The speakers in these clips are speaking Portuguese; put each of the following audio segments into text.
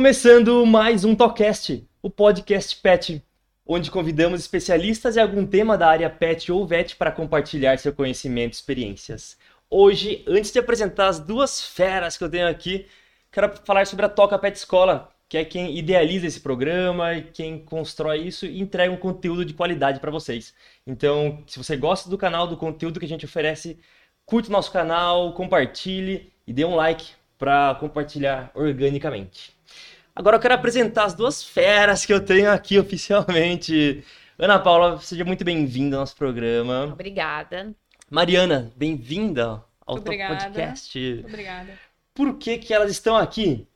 Começando mais um Tocast, o podcast Pet, onde convidamos especialistas em algum tema da área Pet ou Vet para compartilhar seu conhecimento e experiências. Hoje, antes de apresentar as duas feras que eu tenho aqui, quero falar sobre a Toca Pet Escola, que é quem idealiza esse programa e quem constrói isso e entrega um conteúdo de qualidade para vocês. Então, se você gosta do canal, do conteúdo que a gente oferece, curte o nosso canal, compartilhe e dê um like para compartilhar organicamente. Agora eu quero apresentar as duas feras que eu tenho aqui oficialmente. Ana Paula, seja muito bem-vinda ao nosso programa. Obrigada. Mariana, bem-vinda ao Obrigada. podcast. Obrigada. Por que, que elas estão aqui?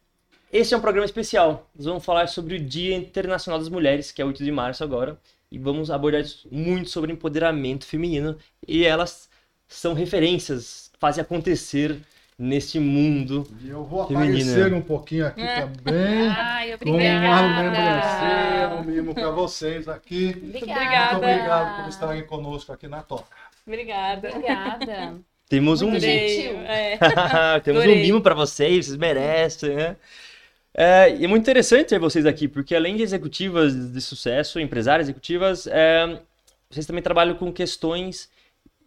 Esse é um programa especial. Nós vamos falar sobre o Dia Internacional das Mulheres, que é 8 de março agora, e vamos abordar muito sobre empoderamento feminino. E elas são referências, fazem acontecer neste mundo. E eu vou Feminina. aparecer um pouquinho aqui É. também. Ai, Com uma lembrancinha, obrigada. um mimo para vocês aqui. Obrigada. Muito obrigado por estarem conosco aqui na Toca. Obrigada. Obrigada. Temos um Muito gentil. É. Temos um mimo pra vocês, vocês merecem, né? É, e é muito interessante ter vocês aqui, porque além de executivas de sucesso, empresárias executivas, é, vocês também trabalham com questões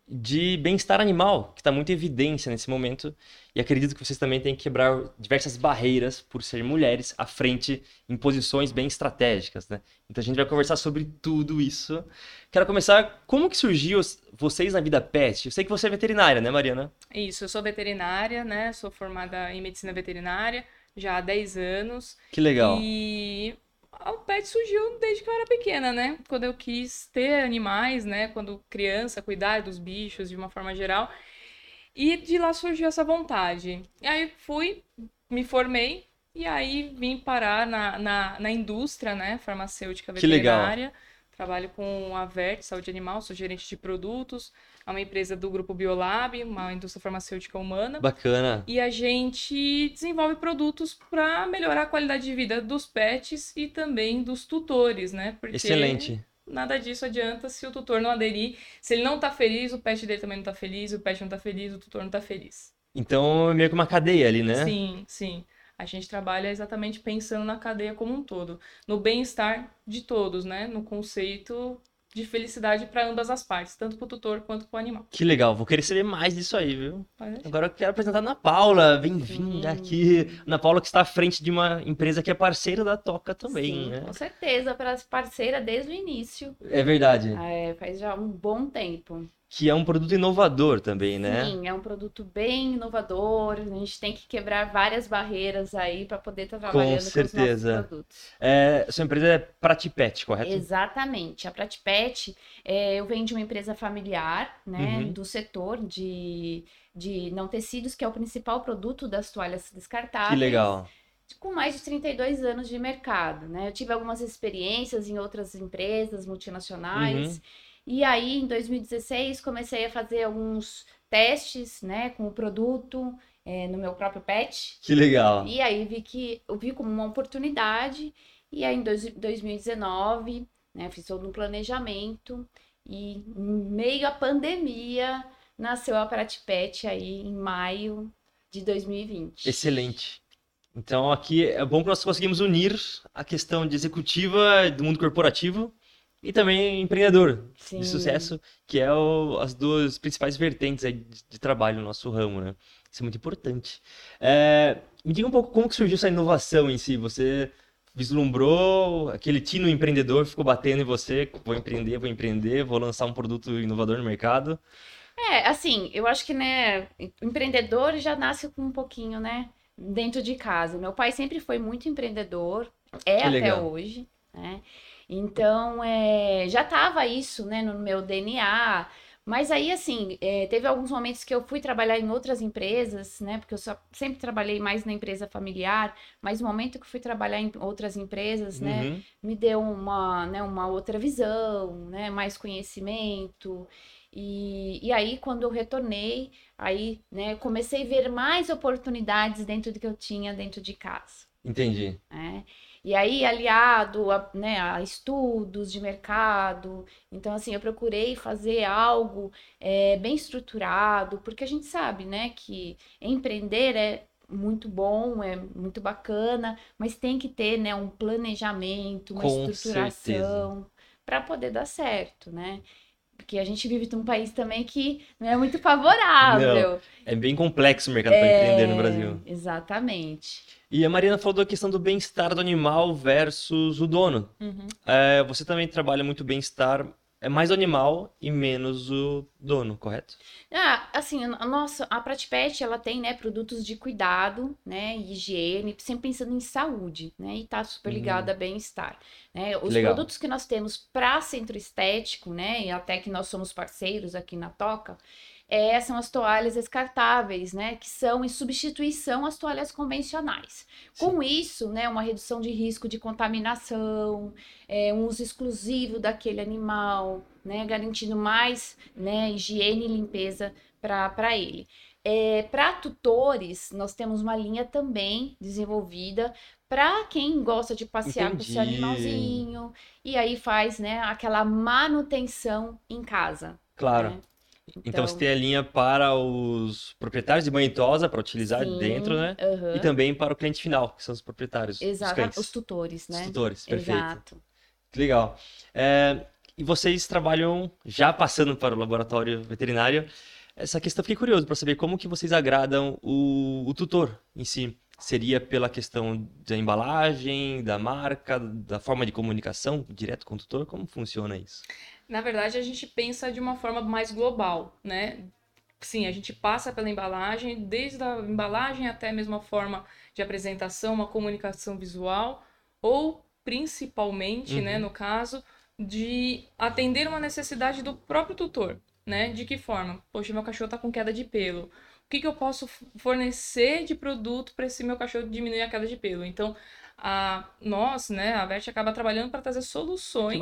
de bem-estar animal, que está muito em evidência nesse momento. E acredito que vocês também têm que quebrar diversas barreiras por ser mulheres à frente em posições bem estratégicas, né? Então a gente vai conversar sobre tudo isso. Quero começar, como que surgiu vocês na vida pet? Eu sei que você é veterinária, né, Mariana? Isso, eu sou veterinária, né? Sou formada em medicina veterinária já há 10 anos. Que legal. E o pet surgiu desde que eu era pequena, né? Quando eu quis ter animais, né? Quando criança, cuidar dos bichos de uma forma geral. E de lá surgiu essa vontade. E aí fui, me formei, e aí vim parar na, na, na indústria, né? Farmacêutica Que legal. veterinária. Trabalho com a Vert, Saúde Animal, sou gerente de produtos. É uma empresa do grupo Biolab, uma indústria farmacêutica humana. Bacana. E a gente desenvolve produtos para melhorar a qualidade de vida dos pets e também dos tutores, né? Porque Excelente. nada disso adianta se o tutor não aderir. Se ele não tá feliz, o pet dele também não tá feliz, o pet não tá feliz, o tutor não tá feliz. Então é meio que uma cadeia ali, né? Sim, sim. A gente trabalha exatamente pensando na cadeia como um todo, no bem-estar de todos, né? No conceito de felicidade para ambas as partes, tanto para o tutor quanto para o animal. Que legal, vou querer saber mais disso aí, viu? Agora eu quero apresentar a Ana Paula, bem-vinda aqui. Ana Paula que está à frente de uma empresa que é parceira da Toca também, Sim, né? com certeza, para parceira desde o início. É verdade. É, faz já um bom tempo. Que é um produto inovador também, né? Sim, é um produto bem inovador. A gente tem que quebrar várias barreiras aí para poder estar trabalhando com, os certeza. nossos produtos. É, sua empresa é Pratipet, correto? Exatamente. A Pratipet, é, eu venho de uma empresa familiar, né, Uhum. do setor de, de não tecidos, que é o principal produto das toalhas descartáveis. Que legal. com mais de 32 anos de mercado, né? Eu tive algumas experiências em outras empresas Uhum. E aí, em 2016, comecei a fazer alguns testes, né, com o produto eh, no meu próprio pet. Que legal. E aí vi que eu vi como uma oportunidade. E aí, em dois- 2019, né, fiz todo um planejamento. E em meio à pandemia, nasceu a Pratipet aí em maio de 2020. Excelente. Então aqui é bom que nós conseguimos unir a questão de executiva do mundo corporativo e também empreendedor Sim. de sucesso, que é o- as duas principais vertentes de, de trabalho no nosso ramo, né? Isso é muito importante. É, me diga um pouco como que surgiu essa inovação em si. Você vislumbrou aquele tino empreendedor, ficou batendo em você, vou empreender, vou empreender, vou lançar um produto inovador no mercado. É, assim, eu acho que, né, empreendedor já nasce com um pouquinho, né, dentro de casa. Meu pai sempre foi muito empreendedor, é Que até legal. hoje, né? Então, é, já tava isso, né, no meu DNA. Mas aí, assim, é, teve alguns momentos que eu fui trabalhar em outras empresas, né? Porque eu só, sempre trabalhei mais na empresa familiar, mas no momento que fui trabalhar em outras empresas, né? Uhum. me deu uma, né, uma outra visão, né, mais conhecimento. E, e aí, quando eu retornei, aí, né, comecei a ver mais oportunidades dentro do que eu tinha dentro de casa, Entendi. né? E aí, aliado a, né, a estudos de mercado, então, assim, eu procurei fazer algo é, bem estruturado, porque a gente sabe, né, que empreender é muito bom, é muito bacana, mas tem que ter, né, um planejamento, uma Com estruturação para poder dar certo, né? Porque a gente vive num país também que não é muito favorável. É bem complexo o mercado para empreender no É, Brasil. Exatamente. E a Mariana falou da questão do bem-estar do animal versus o dono. Uhum. É, você também trabalha muito bem-estar, é mais o animal e menos o dono, correto? Ah, assim, a nossa, a Pratipet, ela tem, né, produtos de cuidado, né, higiene, sempre pensando em saúde, né, e tá super ligado a bem-estar, né? Os Legal. produtos que nós temos para centro estético, né, e até que nós somos parceiros aqui na Toca, é, são as toalhas descartáveis, né, que são em substituição às toalhas convencionais. Com isso, né, uma redução de risco de contaminação, é, um uso exclusivo daquele animal, né, garantindo mais, né, higiene e limpeza para ele. É, para tutores, nós temos uma linha também desenvolvida para quem gosta de passear com o seu Entendi. animalzinho e aí faz, né, aquela manutenção em casa. Claro. né? Então, você tem a linha para os proprietários de banho para utilizar sim, dentro, né? E também para o cliente final, que são os proprietários, os Exato, cães, os tutores, os né? tutores, perfeito. Exato. Que legal. É, e vocês trabalham já passando para o laboratório veterinário. Essa questão, fiquei curioso para saber como que vocês agradam o, o tutor em si. Seria pela questão da embalagem, da marca, da forma de comunicação direto com o tutor? Como funciona isso? Na verdade, a gente pensa de uma forma mais global, né? Sim, a gente passa pela embalagem, desde a embalagem até mesmo a forma de apresentação, uma comunicação visual, ou principalmente, né, Uhum. no caso, de atender uma necessidade do próprio tutor, né? De que forma? Poxa, meu cachorro tá com queda de pelo. O que que eu posso fornecer de produto para esse meu cachorro diminuir a queda de pelo? Então, a nós, né, a Vert acaba trabalhando para trazer soluções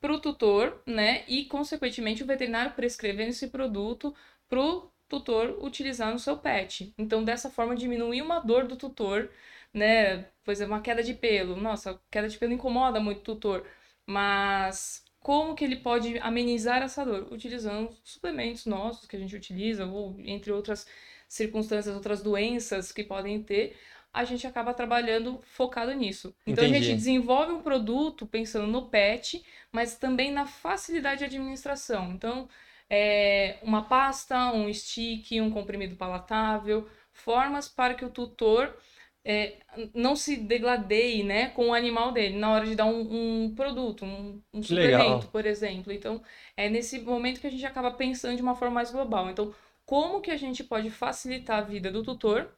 para o tutor, né? E, consequentemente, o veterinário prescrevendo esse produto para o tutor utilizar no seu pet. Então, dessa forma, diminuir uma dor do tutor, né? Pois é, uma queda de pelo. Nossa, queda de pelo incomoda muito o tutor. Mas como que ele pode amenizar essa dor? Utilizando suplementos nossos que a gente utiliza, ou entre outras circunstâncias, outras doenças que podem ter, a gente acaba trabalhando focado nisso. Então a Entendi. gente desenvolve um produto pensando no pet, mas também na facilidade de administração. Então, é, uma pasta, um stick, um comprimido palatável, formas para que o tutor é, não se degladeie, né, com o animal dele na hora de dar um, um produto, um, um suplemento, por exemplo. Então, é nesse momento que a gente acaba pensando de uma forma mais global. Então, como que a gente pode facilitar a vida do tutor,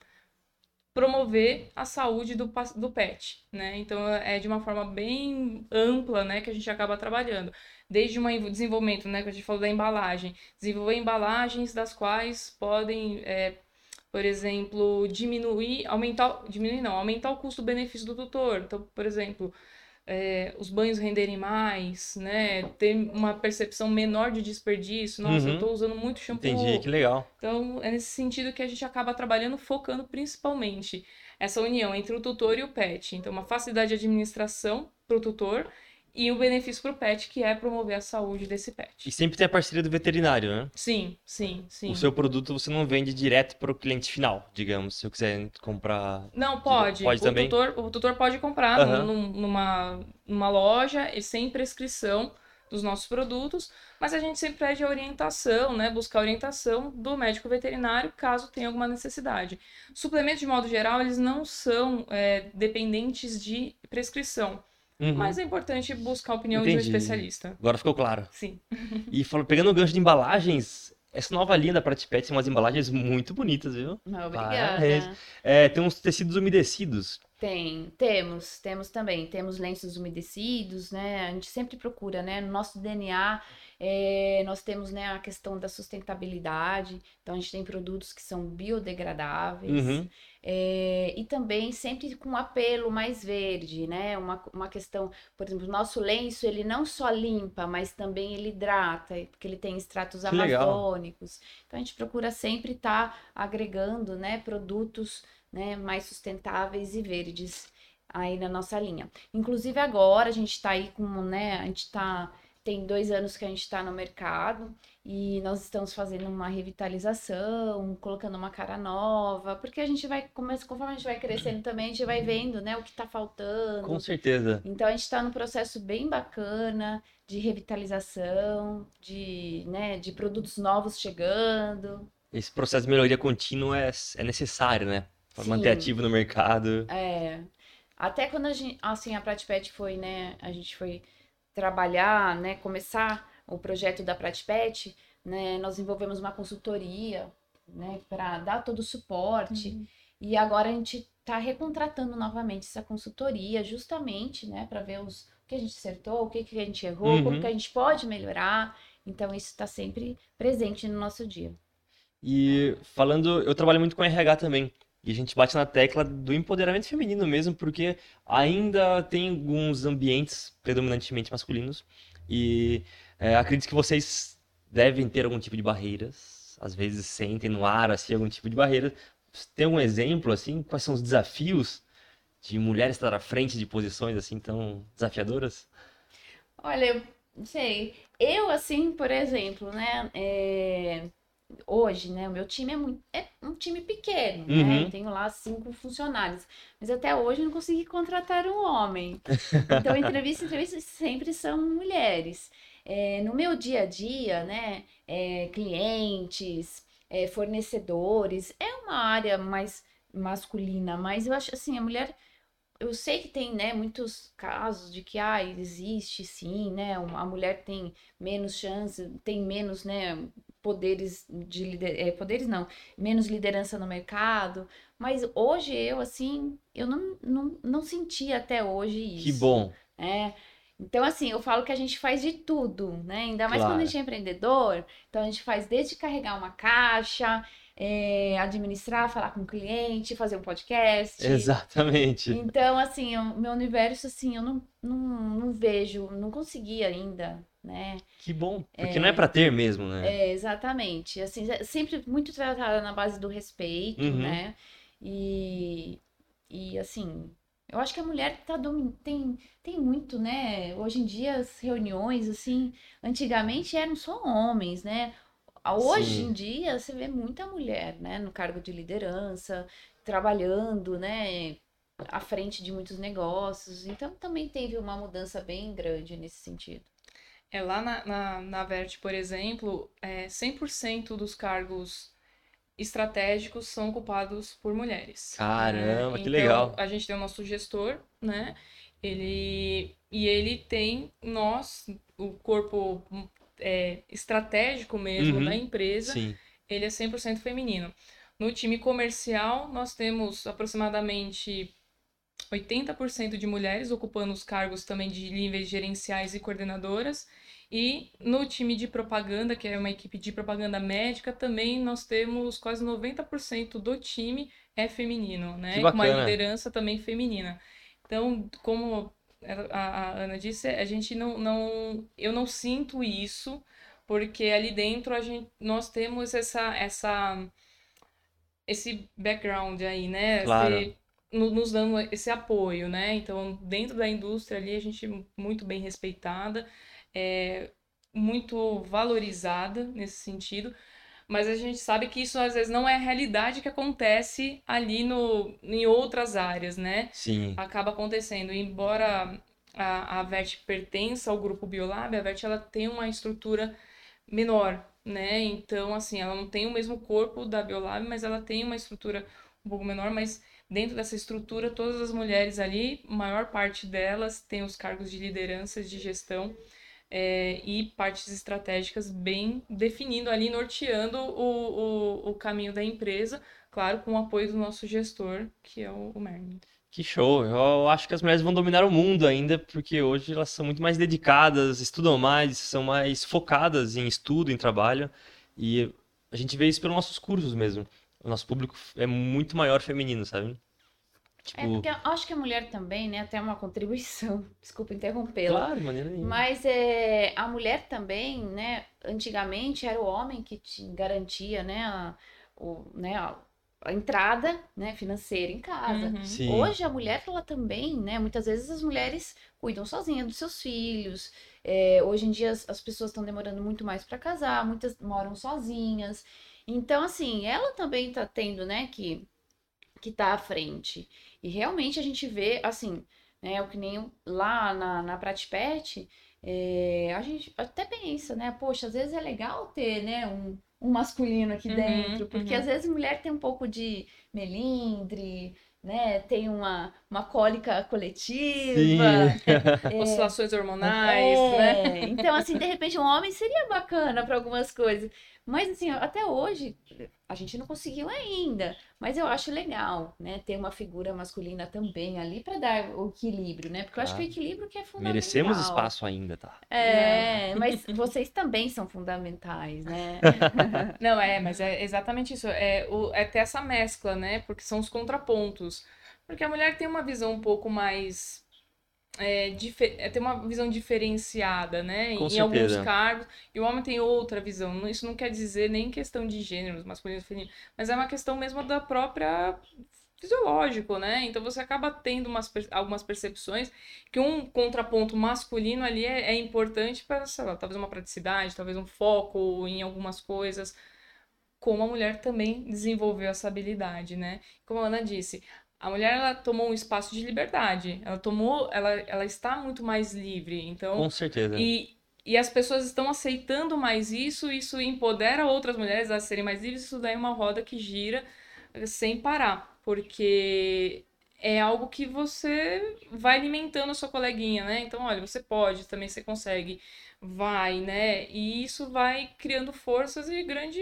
promover a saúde do, do pet, né? Então, é de uma forma bem ampla, né, que a gente acaba trabalhando. Desde um desenvolvimento, né, que a gente falou da embalagem, desenvolver embalagens das quais podem, é, por exemplo, diminuir, aumentar, diminuir não, aumentar o custo-benefício do tutor. Então, por exemplo, é, os banhos renderem mais, né, ter uma percepção menor de desperdício. Nossa, Uhum. eu tô usando muito shampoo. Entendi, que legal. Então, é nesse sentido que a gente acaba trabalhando, focando principalmente essa união entre o tutor e o pet. Então, uma facilidade de administração para o tutor e o benefício para o pet, que é promover a saúde desse E pet. sempre tem a parceria do veterinário, né? Sim, sim, sim. O seu produto você não vende direto para o cliente final, digamos, se eu quiser comprar. Não, pode. Pode o também? Tutor, o tutor pode comprar num- numa, numa loja e sem prescrição dos nossos produtos, mas a gente sempre pede a orientação, né? Buscar a orientação do médico veterinário caso tenha alguma necessidade. Suplementos, de modo geral, eles não são é, dependentes de prescrição, Uhum. mas é importante buscar a opinião de um Entendi. especialista. Agora ficou claro. Sim. E falando, pegando o gancho de embalagens, essa nova linha da Pratipet tem umas embalagens muito bonitas, viu? Parabéns. Obrigada. É, tem uns tecidos umedecidos. Tem, temos, temos também. Temos lenços umedecidos, né? A gente sempre procura, né? No nosso DNA, é, nós temos, né, a questão da sustentabilidade. Então, a gente tem produtos que são biodegradáveis. Uhum. É, e também sempre com um apelo mais verde, né? Uma, uma questão, por exemplo, o nosso lenço, ele não só limpa, mas também ele hidrata, porque ele tem extratos Que legal. amazônicos. Então, a gente procura sempre estar agregando, né, produtos, né, mais sustentáveis e verdes aí na nossa linha. Inclusive agora a gente está aí com, né, a gente está tem dois anos que a gente está no mercado e nós estamos fazendo uma revitalização, colocando uma cara nova, porque a gente vai, conforme a gente vai crescendo também, a gente vai vendo, né, o que está faltando. Com certeza. Então a gente está num processo bem bacana de revitalização, de, né, de produtos novos chegando. Esse processo de melhoria contínua é, é necessário, né? Para manter ativo no mercado. É. Até quando a gente, assim, a Pratipet foi, né, a gente foi trabalhar, né, começar o projeto da Pratipet, né, nós envolvemos uma consultoria, né, para dar todo o suporte. Uhum. E agora a gente está recontratando novamente essa consultoria, justamente, né, para ver os, o que a gente acertou, o que, que a gente errou, uhum. como que a gente pode melhorar. Então, isso está sempre presente no nosso dia. E falando, eu trabalho muito com RH também. E a gente bate na tecla do empoderamento feminino mesmo, porque ainda tem alguns ambientes predominantemente masculinos. E é, acredito que vocês devem ter algum tipo de barreiras. Às vezes sentem no ar assim, algum tipo de barreira. Tem algum exemplo, assim? Quais são os desafios de mulheres estar à frente de posições assim tão desafiadoras? Olha, sei. Eu, assim, por exemplo, né? É hoje, né? O meu time é, muito, é um time pequeno, né? uhum. né? Eu tenho lá cinco funcionários. Mas até hoje eu não consegui contratar um homem. Então, entrevistas, entrevistas sempre são mulheres. É, no meu dia a dia, né? É, clientes, é, fornecedores, é uma área mais masculina, mas eu acho assim, a mulher eu sei que tem, né, muitos casos de que, ah, existe sim, né, a mulher tem menos chance, tem menos, né, poderes de lider... É, poderes não, menos liderança no mercado, mas hoje eu assim, eu não, não, não senti até hoje isso. Que bom. É. Então, assim, eu falo que a gente faz de tudo, né? Ainda mais claro. quando a gente é empreendedor. Então, a gente faz desde carregar uma caixa, é, administrar, falar com o cliente, fazer um podcast. Exatamente. Então, assim, o meu universo, assim, eu não, não, não vejo, não consegui ainda né? Que bom, porque é, não é para ter mesmo, né? É, exatamente. Assim, sempre muito tratada na base do respeito, uhum. né? E, e assim, eu acho que a mulher tá domin... tem, tem muito, né? Hoje em dia as reuniões, assim, antigamente eram só homens, né? Hoje Sim. em dia você vê muita mulher, né? No cargo de liderança, trabalhando, né? À frente de muitos negócios. Então também teve uma mudança bem grande nesse sentido. É, lá na, na, na Vert, por exemplo, é, 100% dos cargos estratégicos são ocupados por mulheres. Caramba, que então, legal. A gente tem o nosso gestor, né? Ele e ele tem nós, o corpo é, estratégico mesmo uhum, da empresa, sim. ele é 100% feminino. No time comercial, nós temos aproximadamente 80% de mulheres ocupando os cargos também de níveis gerenciais e coordenadoras. E no time de propaganda, que é uma equipe de propaganda médica, também nós temos quase 90% do time é feminino, né? Com uma liderança também feminina. Então, como a, a Ana disse, a gente não, não. Eu não sinto isso, porque ali dentro a gente, nós temos essa. essa esse background aí, né? Claro. Esse, nos dando esse apoio, né? Então, dentro da indústria ali, a gente é muito bem respeitada, é muito valorizada nesse sentido, mas a gente sabe que isso às vezes não é a realidade que acontece ali no, em outras áreas, né? Sim. Acaba acontecendo. Embora a, a VERT pertença ao grupo Biolab, a VERT ela tem uma estrutura menor, né? Então, assim, ela não tem o mesmo corpo da Biolab, mas ela tem uma estrutura um pouco menor, mas dentro dessa estrutura, todas as mulheres ali, maior parte delas tem os cargos de liderança, de gestão é, e partes estratégicas bem definindo ali, norteando o, o, o, caminho da empresa, claro, com o apoio do nosso gestor, que é o, o Merlin. Que show! Eu acho que as mulheres vão dominar o mundo ainda, porque hoje elas são muito mais dedicadas, estudam mais, são mais focadas em estudo, em trabalho, e a gente vê isso pelos nossos cursos mesmo o nosso público é muito maior feminino, sabe? Tipo... É porque eu acho que a mulher também, né, tem uma contribuição. Desculpa interrompê-la. Claro, maneira nenhuma. Mas é, a mulher também, né, antigamente era o homem que te garantia, né, a, o, né, a, a entrada, né, financeira em casa. Uhum. Hoje a mulher, ela também, né? Muitas vezes as mulheres cuidam sozinhas dos seus filhos. É, hoje em dia as, as pessoas estão demorando muito mais para casar, muitas moram sozinhas. Então, assim, ela também tá tendo, né, que, que tá à frente. E realmente a gente vê, assim, né, o que nem lá na, na Pratipet, é, a gente até pensa, né, poxa, às vezes é legal ter, né, um, um masculino aqui Uhum, dentro, porque uhum. às vezes mulher tem um pouco de melindre, né, tem uma, uma cólica coletiva. é, Oscilações hormonais, né? é, Então, assim, de repente, um homem seria bacana para algumas coisas. Mas, assim, até hoje, a gente não conseguiu ainda. Mas eu acho legal, né? Ter uma figura masculina também ali para dar o equilíbrio, né? Porque eu acho que o Claro. equilíbrio que é fundamental. Merecemos espaço ainda, tá? É, mas vocês também são fundamentais, né? Não, é, mas é exatamente isso. É, o, é ter essa mescla, né? Porque são os contrapontos. Porque a mulher tem uma visão um pouco mais. É, é, tem uma visão diferenciada, né? Com em alguns certeza. cargos. E o homem tem outra visão. Isso não quer dizer nem questão de gêneros, masculino e feminino. Mas é uma questão mesmo da própria fisiológico, né? Então você acaba tendo umas, algumas percepções que um contraponto masculino ali é, é importante para, sei lá, talvez uma praticidade, talvez um foco em algumas coisas como a mulher também desenvolveu essa habilidade, né? Como a Ana disse, a mulher ela tomou um espaço de liberdade, ela tomou, ela, ela está muito mais livre, então Com certeza. e, e as pessoas estão aceitando mais isso, isso empodera outras mulheres a serem mais livres, isso daí é uma roda que gira eh, sem parar, porque é algo que você vai alimentando a sua coleguinha, né? Então, olha, você pode, também você consegue, vai, né? E isso vai criando forças e grande,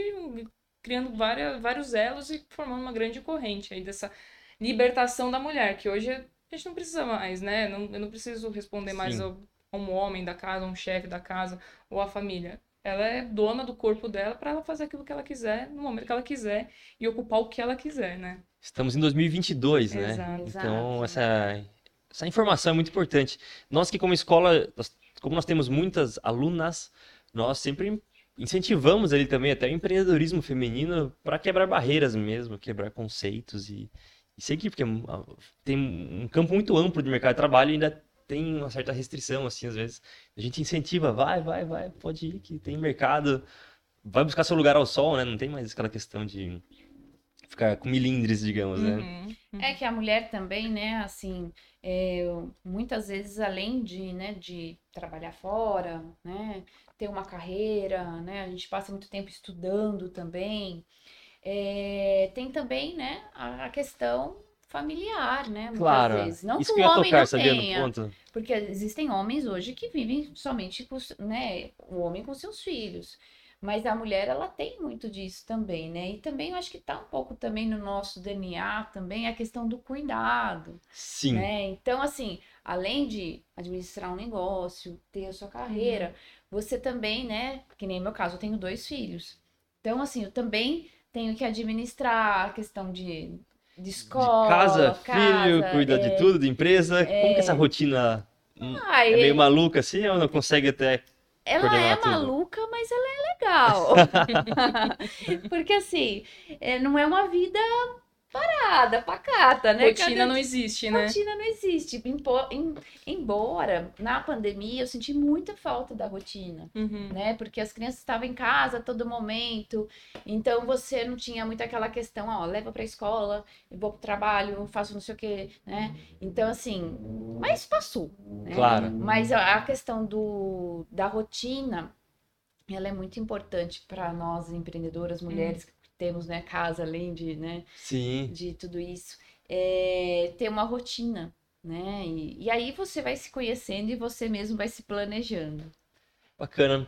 criando várias, vários elos e formando uma grande corrente aí dessa libertação da mulher, que hoje a gente não precisa mais, né? Não, eu não preciso responder mais Sim. ao, a um homem da casa, a um chefe da casa ou a família. Ela é dona do corpo dela para ela fazer aquilo que ela quiser, no momento que ela quiser e ocupar o que ela quiser, né? Estamos em 2022, né? Exato. Então, essa, essa informação é muito importante. Nós que como escola, nós- como nós temos muitas alunas, nós sempre incentivamos ali também até o empreendedorismo feminino para quebrar barreiras mesmo, quebrar conceitos e, e seguir, porque ah, tem um campo muito amplo de mercado de trabalho e ainda tem uma certa restrição, assim, às vezes. A gente incentiva, vai, vai, vai, pode ir, que tem mercado, vai buscar seu lugar ao sol, né? Não tem mais aquela questão de ficar com milindres, digamos, né? Uhum, uhum. É que a mulher também, né, assim, é, muitas vezes além de, né, de trabalhar fora, né, ter uma carreira, né, a gente passa muito tempo estudando também, é, tem também, né, a, questão familiar, né, muitas Claro, vezes. Não isso que o homem tocar, não sabia, no tenha, porque existem homens hoje que vivem somente com, né, o homem com seus filhos. Mas a mulher, ela tem muito disso também, né? E também eu acho que tá um pouco também no nosso DNA também a questão do cuidado, Sim, né? Então, assim, além de administrar um negócio, ter a sua carreira, você também, né? Que nem meu caso, eu tenho dois filhos. Então, assim, eu também tenho que administrar a questão de, de de escola, casa, filho, casa, cuida de é, tudo, de empresa. Como que essa rotina ai, é meio maluca assim ou não consegue até Ela é tudo. maluca, mas ela é legal. Porque assim, é, não é uma vida parada, pacata, né? Rotina Cada não existe, né? Rotina não existe. Embora na pandemia eu senti muita falta da rotina, Uhum. né? Porque as crianças estavam em casa a todo momento, então você não tinha muito aquela questão, ó, leva pra escola, vou pro trabalho, faço não sei o quê, né? Então assim, mas passou, né? Claro. Mas a questão do, da rotina, ela é muito importante para nós empreendedoras, mulheres que temos, né, casa além de, né, Sim, de tudo isso, é, ter uma rotina, né? E, e aí você vai se conhecendo e você mesmo vai se planejando. bacana.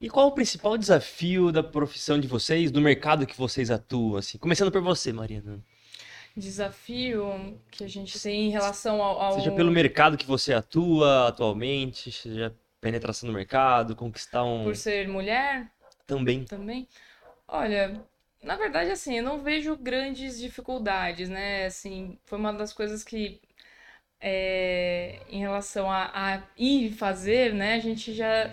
E qual o principal desafio da profissão de vocês, do mercado que vocês atuam, assim? Começando por você, Marina. Desafio que a gente tem em relação ao, ao- Seja pelo mercado que você atua atualmente, seja penetração no mercado, conquistar um por ser mulher também. também. Olha, na verdade, assim, eu não vejo grandes dificuldades, né? Assim, foi uma das coisas que, é, em relação a, a ir fazer, né? A gente já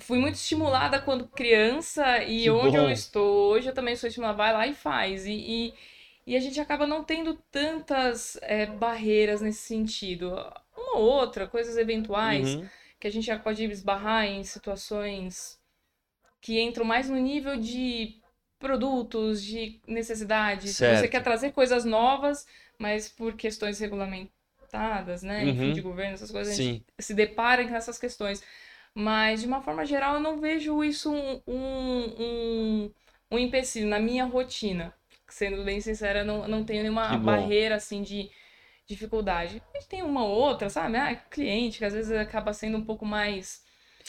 fui muito estimulada quando criança e Que onde eu bom. estou hoje eu também sou estimulada, vai lá e faz. E, e, E a gente acaba não tendo tantas é, barreiras nesse sentido. Uma ou outra, coisas eventuais, Uhum. que a gente já pode esbarrar em situações que entram mais no nível de produtos, de necessidade. Se Você Certo. quer trazer coisas novas, mas por questões regulamentadas, né? Enfim, Uhum. de governo, essas coisas, a gente Sim. se depara com essas questões. Mas, de uma forma geral, eu não vejo isso um, um, um, um empecilho na minha rotina. Sendo bem sincera, não, não tenho nenhuma barreira, assim, de dificuldade. A gente tem uma ou outra, sabe? Ah, cliente que às vezes acaba sendo um pouco mais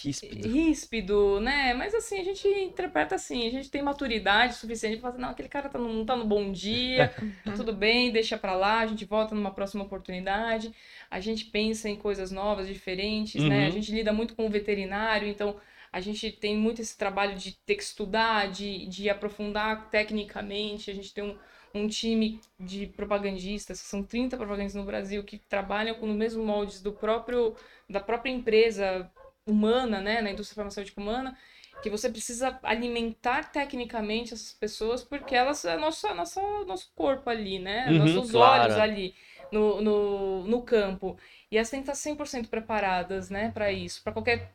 Ríspido. ríspido, né? Mas assim, a gente interpreta assim, a gente tem maturidade suficiente pra falar, assim, não, aquele cara tá no- não tá no bom dia, tudo bem, deixa pra lá, a gente volta numa próxima oportunidade. A gente pensa em coisas novas, diferentes, né? A Uhum. gente lida muito com o veterinário, então a gente tem muito esse trabalho de ter que estudar, de, de aprofundar tecnicamente. A gente tem um, um time de propagandistas, que são 30 propagandistas no Brasil, que trabalham com os mesmos moldes do próprio, da própria empresa humana, né, na indústria farmacêutica humana, que você precisa alimentar tecnicamente essas pessoas, porque elas é nosso, nosso, nosso corpo ali, né? Uhum, Nossos claro. olhos ali no, no, no campo. E elas têm que estar 100% preparadas, né, para isso, para qualquer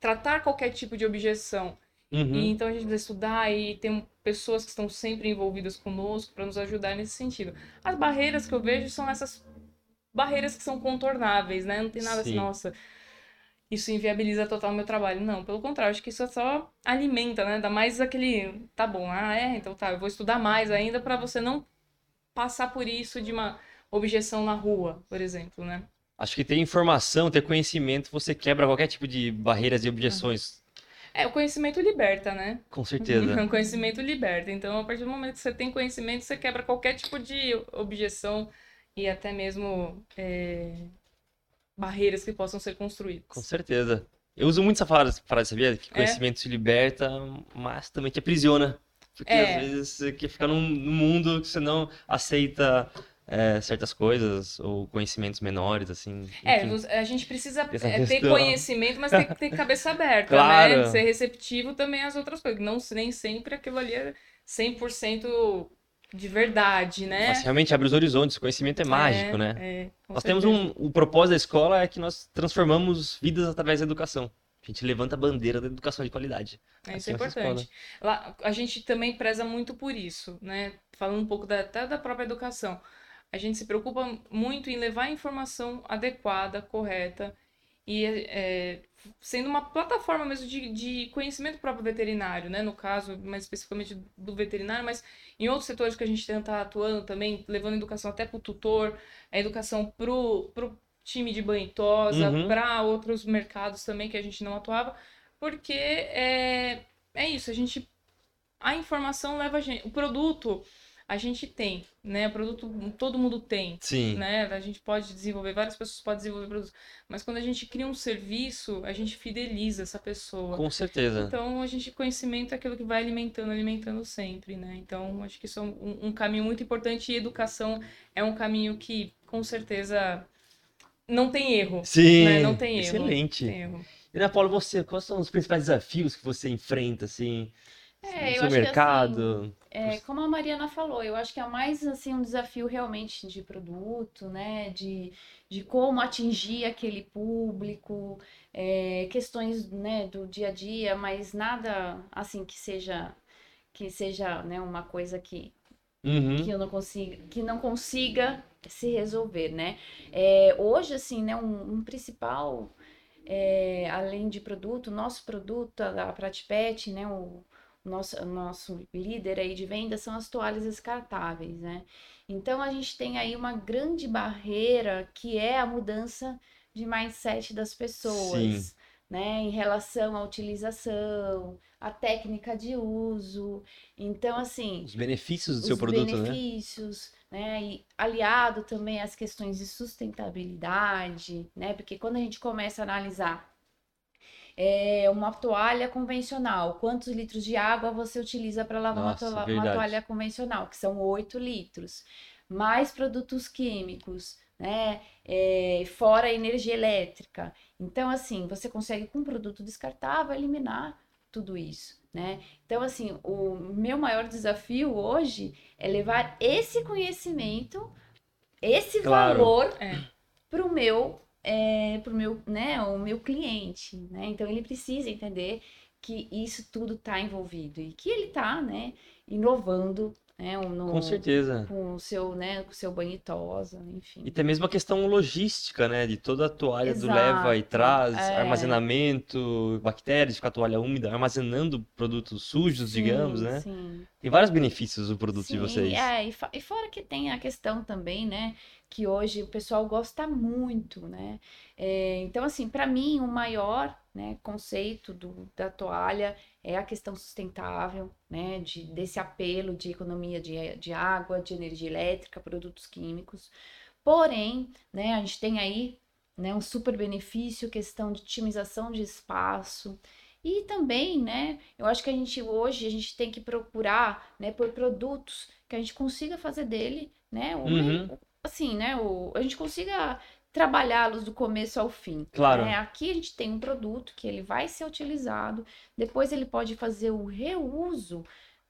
tratar qualquer tipo de objeção. Uhum. E então a gente precisa estudar e tem pessoas que estão sempre envolvidas conosco para nos ajudar nesse sentido. As barreiras que eu vejo são essas barreiras que são contornáveis, né? Não tem nada assim, Sim. nossa, isso inviabiliza total o meu trabalho. Não, pelo contrário, acho que isso só alimenta, né? Dá mais aquele, tá bom, ah, é, então tá, eu vou estudar mais ainda para você não passar por isso de uma objeção na rua, por exemplo, né? Acho que ter informação, ter conhecimento, você quebra qualquer tipo de barreiras e objeções. É, o conhecimento liberta, né? Com certeza. O conhecimento liberta. Então, a partir do momento que você tem conhecimento, você quebra qualquer tipo de objeção e até mesmo é, barreiras que possam ser construídas. Com certeza. Eu uso muito essa frase, sabia? Que É? conhecimento te liberta, mas também te aprisiona. Porque É. às vezes você quer ficar num, num mundo que você não aceita é, certas coisas ou conhecimentos menores, assim. É, enfim. você- a gente precisa é, ter conhecimento, mas tem que ter cabeça aberta, Claro. né? Ser receptivo também às outras coisas. Não, nem sempre aquilo ali é 100% de verdade, né? Mas realmente abre os horizontes, o conhecimento é mágico, né? É, Nós temos certeza. um. O propósito da escola é que nós transformamos vidas através da educação. A gente levanta a bandeira da educação de qualidade. É, isso é nessa importante. Lá, a gente também preza muito por isso, né? Falando um pouco da, até da própria educação. A gente se preocupa muito em levar a informação adequada, correta, e é, sendo uma plataforma mesmo de, de conhecimento próprio veterinário, né? No caso, mais especificamente do veterinário, mas em outros setores que a gente tenta atuando também, levando educação até para o tutor, a educação pro, pro time de banho e tosa, Uhum. para outros mercados também que a gente não atuava, porque é, é isso, a gente a informação leva a gente, o produto a gente tem, né? O produto todo mundo tem, Sim. né? A gente pode desenvolver, várias pessoas podem desenvolver produtos, mas quando a gente cria um serviço, a gente fideliza essa pessoa. Com certeza. Então, a gente, conhecimento é aquilo que vai alimentando, alimentando sempre, né? Então, acho que isso é um, um caminho muito importante e educação é um caminho que, com certeza, não tem erro. Sim. né? Não tem erro. Excelente. Não tem erro. E Ana Paula, você, quais são os principais desafios que você enfrenta, assim, É, no acho que assim, mercado? É, como a Mariana falou, eu acho que é mais assim um desafio realmente de produto, né? De, de como atingir aquele público, é, questões, né, do dia a dia, mas nada assim que seja que seja, né, uma coisa que Uhum. que eu não consiga, que não consiga se resolver, né? É, hoje, assim, né, um, um principal, é, além de produto, nosso produto, a, a Pratipet, né, o nosso, nosso líder aí de venda são as toalhas descartáveis, né? Então, a gente tem aí uma grande barreira que é a mudança de mindset das pessoas, né, em relação à utilização, à técnica de uso. Então, assim, Os benefícios do seu os produto, né? benefícios, né? E aliado também às questões de sustentabilidade, né? Porque quando a gente começa a analisar é, uma toalha convencional, quantos litros de água você utiliza para lavar uma, Nossa, toalha- uma verdade. toalha convencional, que são 8 litros, mais produtos químicos, né? É, fora a energia elétrica. Então, assim, você consegue com um produto descartável eliminar tudo isso, né? Então, assim, o meu maior desafio hoje é levar esse conhecimento, esse Claro. valor É. pro meu, é, pro meu, né, o meu cliente, né? Então ele precisa entender que isso tudo está envolvido e que ele está, né, inovando, né, um- no, Com certeza. com o seu, né, com o seu banho e tosa, enfim. E tem mesmo a questão logística, né? De toda a toalha do Exato, leva e traz, é. armazenamento, bactérias, ficar a toalha úmida, armazenando produtos sujos, Sim, digamos, né? Sim. Tem vários benefícios o produto de Sim, vocês. é, e, e fora que tem a questão também, né, que hoje o pessoal gosta muito, né? É, então, assim, para mim, o maior, né, conceito do, da toalha é a questão sustentável, né, de, desse apelo de economia de, de água, de energia elétrica, produtos químicos. Porém, né, a gente tem aí, né, um super benefício, questão de otimização de espaço. E também, né, eu acho que a gente hoje a gente tem que procurar, né, por produtos que a gente consiga fazer dele, né, o, Uhum. assim, né, o, a gente consiga trabalhá-los do começo ao fim. Claro. né? Aqui a gente tem um produto que ele vai ser utilizado, depois ele pode fazer o reuso,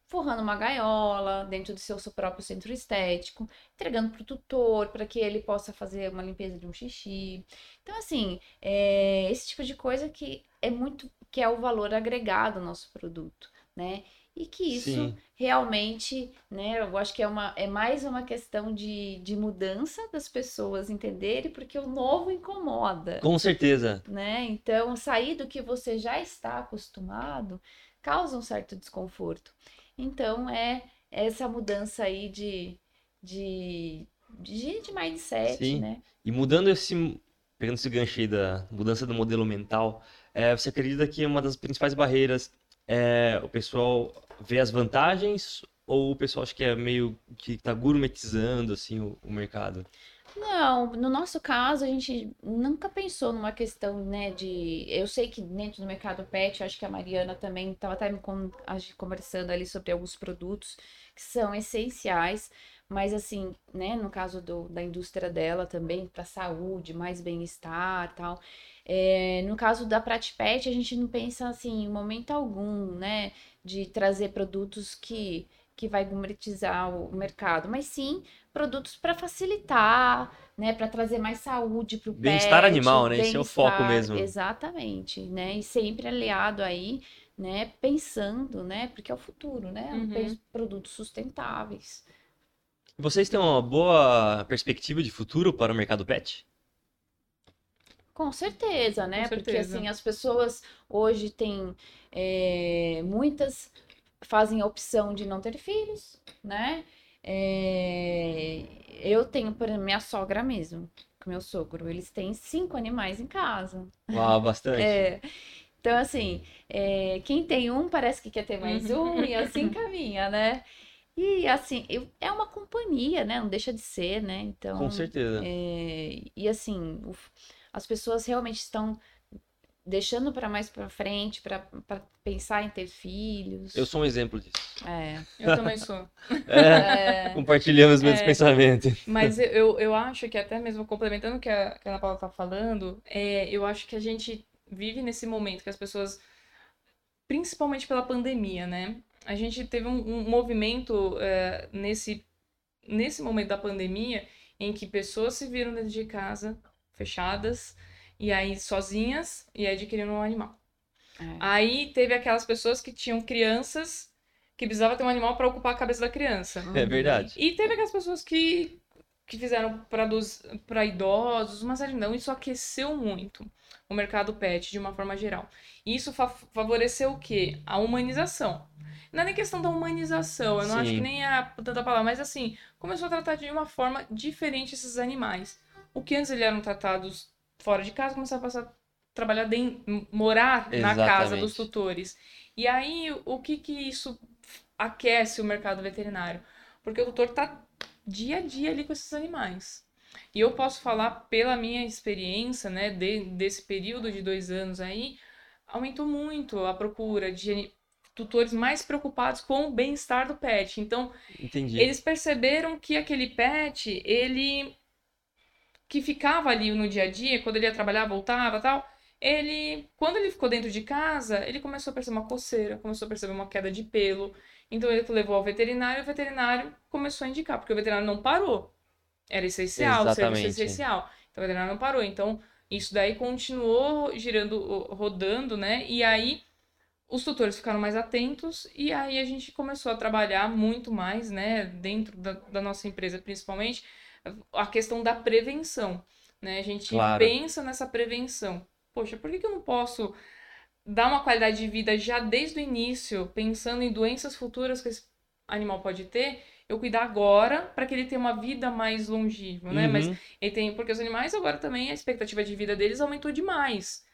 forrando uma gaiola dentro do seu, seu próprio centro estético, entregando para o tutor para que ele possa fazer uma limpeza de um xixi. Então, assim, é esse tipo de coisa que é muito, que é o valor agregado ao nosso produto, né? E que isso Sim. realmente, né, eu acho que é, uma, é mais uma questão de, de mudança das pessoas entenderem, porque o novo incomoda, Com certeza. né? Então, sair do que você já está acostumado causa um certo desconforto. Então, é essa mudança aí de, de, de, de mindset, Sim. né? E mudando esse. Pegando esse gancho aí da mudança do modelo mental, é, você acredita que uma das principais barreiras é o pessoal ver as vantagens ou o pessoal acha que é meio que tá gourmetizando assim o, o mercado? Não, no nosso caso, a gente nunca pensou numa questão, né, de... Eu sei que dentro do mercado pet, acho que a Mariana também estava até me conversando ali sobre alguns produtos que são essenciais, mas assim, né, no caso do, da indústria dela também, para saúde, mais bem-estar tal. É, no caso da Prat Pet, a gente não pensa assim, em momento algum, né, de trazer produtos que, que vai gourmetizar o mercado, mas sim produtos para facilitar, né, para trazer mais saúde para o Bem-estar animal, né? Esse é o foco mesmo. Exatamente, né? E sempre aliado aí, né, pensando, né, porque é o futuro, né? Uhum. Pen- Produtos sustentáveis. Vocês têm uma boa perspectiva de futuro para o mercado pet? Com certeza, né? Com Porque certeza. assim, as pessoas hoje têm é, muitas fazem a opção de não ter filhos, né? É, eu tenho, por exemplo, minha sogra mesmo, com meu sogro, eles têm cinco animais em casa. Uau, bastante. É, então, assim, é, quem tem um parece que quer ter mais um e assim caminha, né? E assim, eu- é uma companhia, né? Não deixa de ser, né? Então, Com certeza. é, e assim, o- as pessoas realmente estão deixando para mais para frente, para pensar em ter filhos. Eu sou um exemplo disso. É, Eu também sou. É, é, compartilhamos os mesmos É. pensamentos. Mas eu- eu, eu acho que até mesmo complementando o que a, que a Ana Paula tá falando, é, eu acho que a gente vive nesse momento que as pessoas, principalmente pela pandemia, né? A gente teve um, um movimento é, nesse, nesse momento da pandemia em que pessoas se viram dentro de casa, fechadas, e aí sozinhas, e adquiriram um animal. é. Aí teve aquelas pessoas que tinham crianças que precisava ter um animal para ocupar a cabeça da criança. É verdade. E teve aquelas pessoas que, que fizeram para idosos, uma série não, isso aqueceu muito o mercado pet de uma forma geral. E isso fa- favoreceu o quê? A humanização. Não é nem questão da humanização, eu não acho Sim. que nem é a tanta palavra, mas assim, começou a tratar de uma forma diferente esses animais. O que antes eles eram tratados fora de casa, começaram a passar a trabalhar dentro, morar na casa Exatamente. dos tutores. E aí, o que que isso aquece o mercado veterinário? Porque o tutor tá dia a dia ali com esses animais. E eu posso falar pela minha experiência, né, de- desse período de dois anos aí, aumentou muito a procura de tutores mais preocupados com o bem-estar do pet. Então, Entendi. eles perceberam que aquele pet, ele que ficava ali no dia a dia, quando ele ia trabalhar, voltava, tal, ele, quando ele ficou dentro de casa, ele começou a perceber uma coceira, começou a perceber uma queda de pelo. Então ele levou ao veterinário, e o veterinário começou a indicar, porque o veterinário não parou. Era essencial, o serviço essencial. Então o veterinário não parou. Então isso daí continuou girando, rodando, né? E aí os tutores ficaram mais atentos e aí a gente começou a trabalhar muito mais, né, dentro da, da nossa empresa, principalmente, a questão da prevenção, né? A gente Claro. pensa nessa prevenção. Poxa, por que que eu não posso dar uma qualidade de vida já desde o início, pensando em doenças futuras que esse animal pode ter, eu cuidar agora para que ele tenha uma vida mais longínqua, né? Mas Uhum. ele tem, porque os animais agora também a expectativa de vida deles aumentou demais.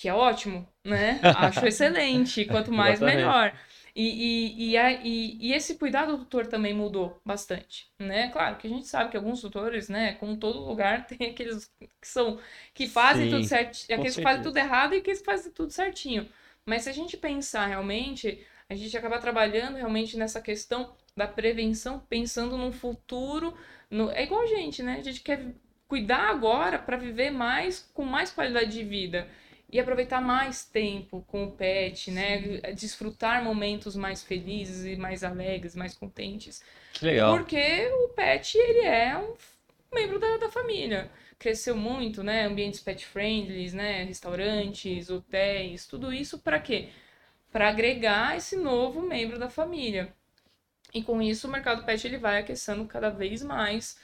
Que é ótimo, né? Acho excelente. Quanto mais, Exatamente. melhor. E, e, e, a- e, esse cuidado do tutor também mudou bastante, né? Claro que a gente sabe que alguns tutores, né, como todo lugar, tem aqueles que são que fazem Sim, tudo certinho, aqueles que fazem tudo errado e aqueles que fazem tudo certinho. Mas se a gente pensar realmente, a gente acaba trabalhando realmente nessa questão da prevenção, pensando num futuro. No... É igual a gente, né? A gente quer cuidar agora para viver mais, com mais qualidade de vida. E aproveitar mais tempo com o pet, né? Desfrutar momentos mais felizes e mais alegres, mais contentes. Que legal. Porque o pet, ele é um membro da, da família. Cresceu muito, né? Ambientes pet friendly, né? Restaurantes, hotéis, tudo isso para quê? Para agregar esse novo membro da família. E com isso o mercado pet ele vai aquecendo cada vez mais,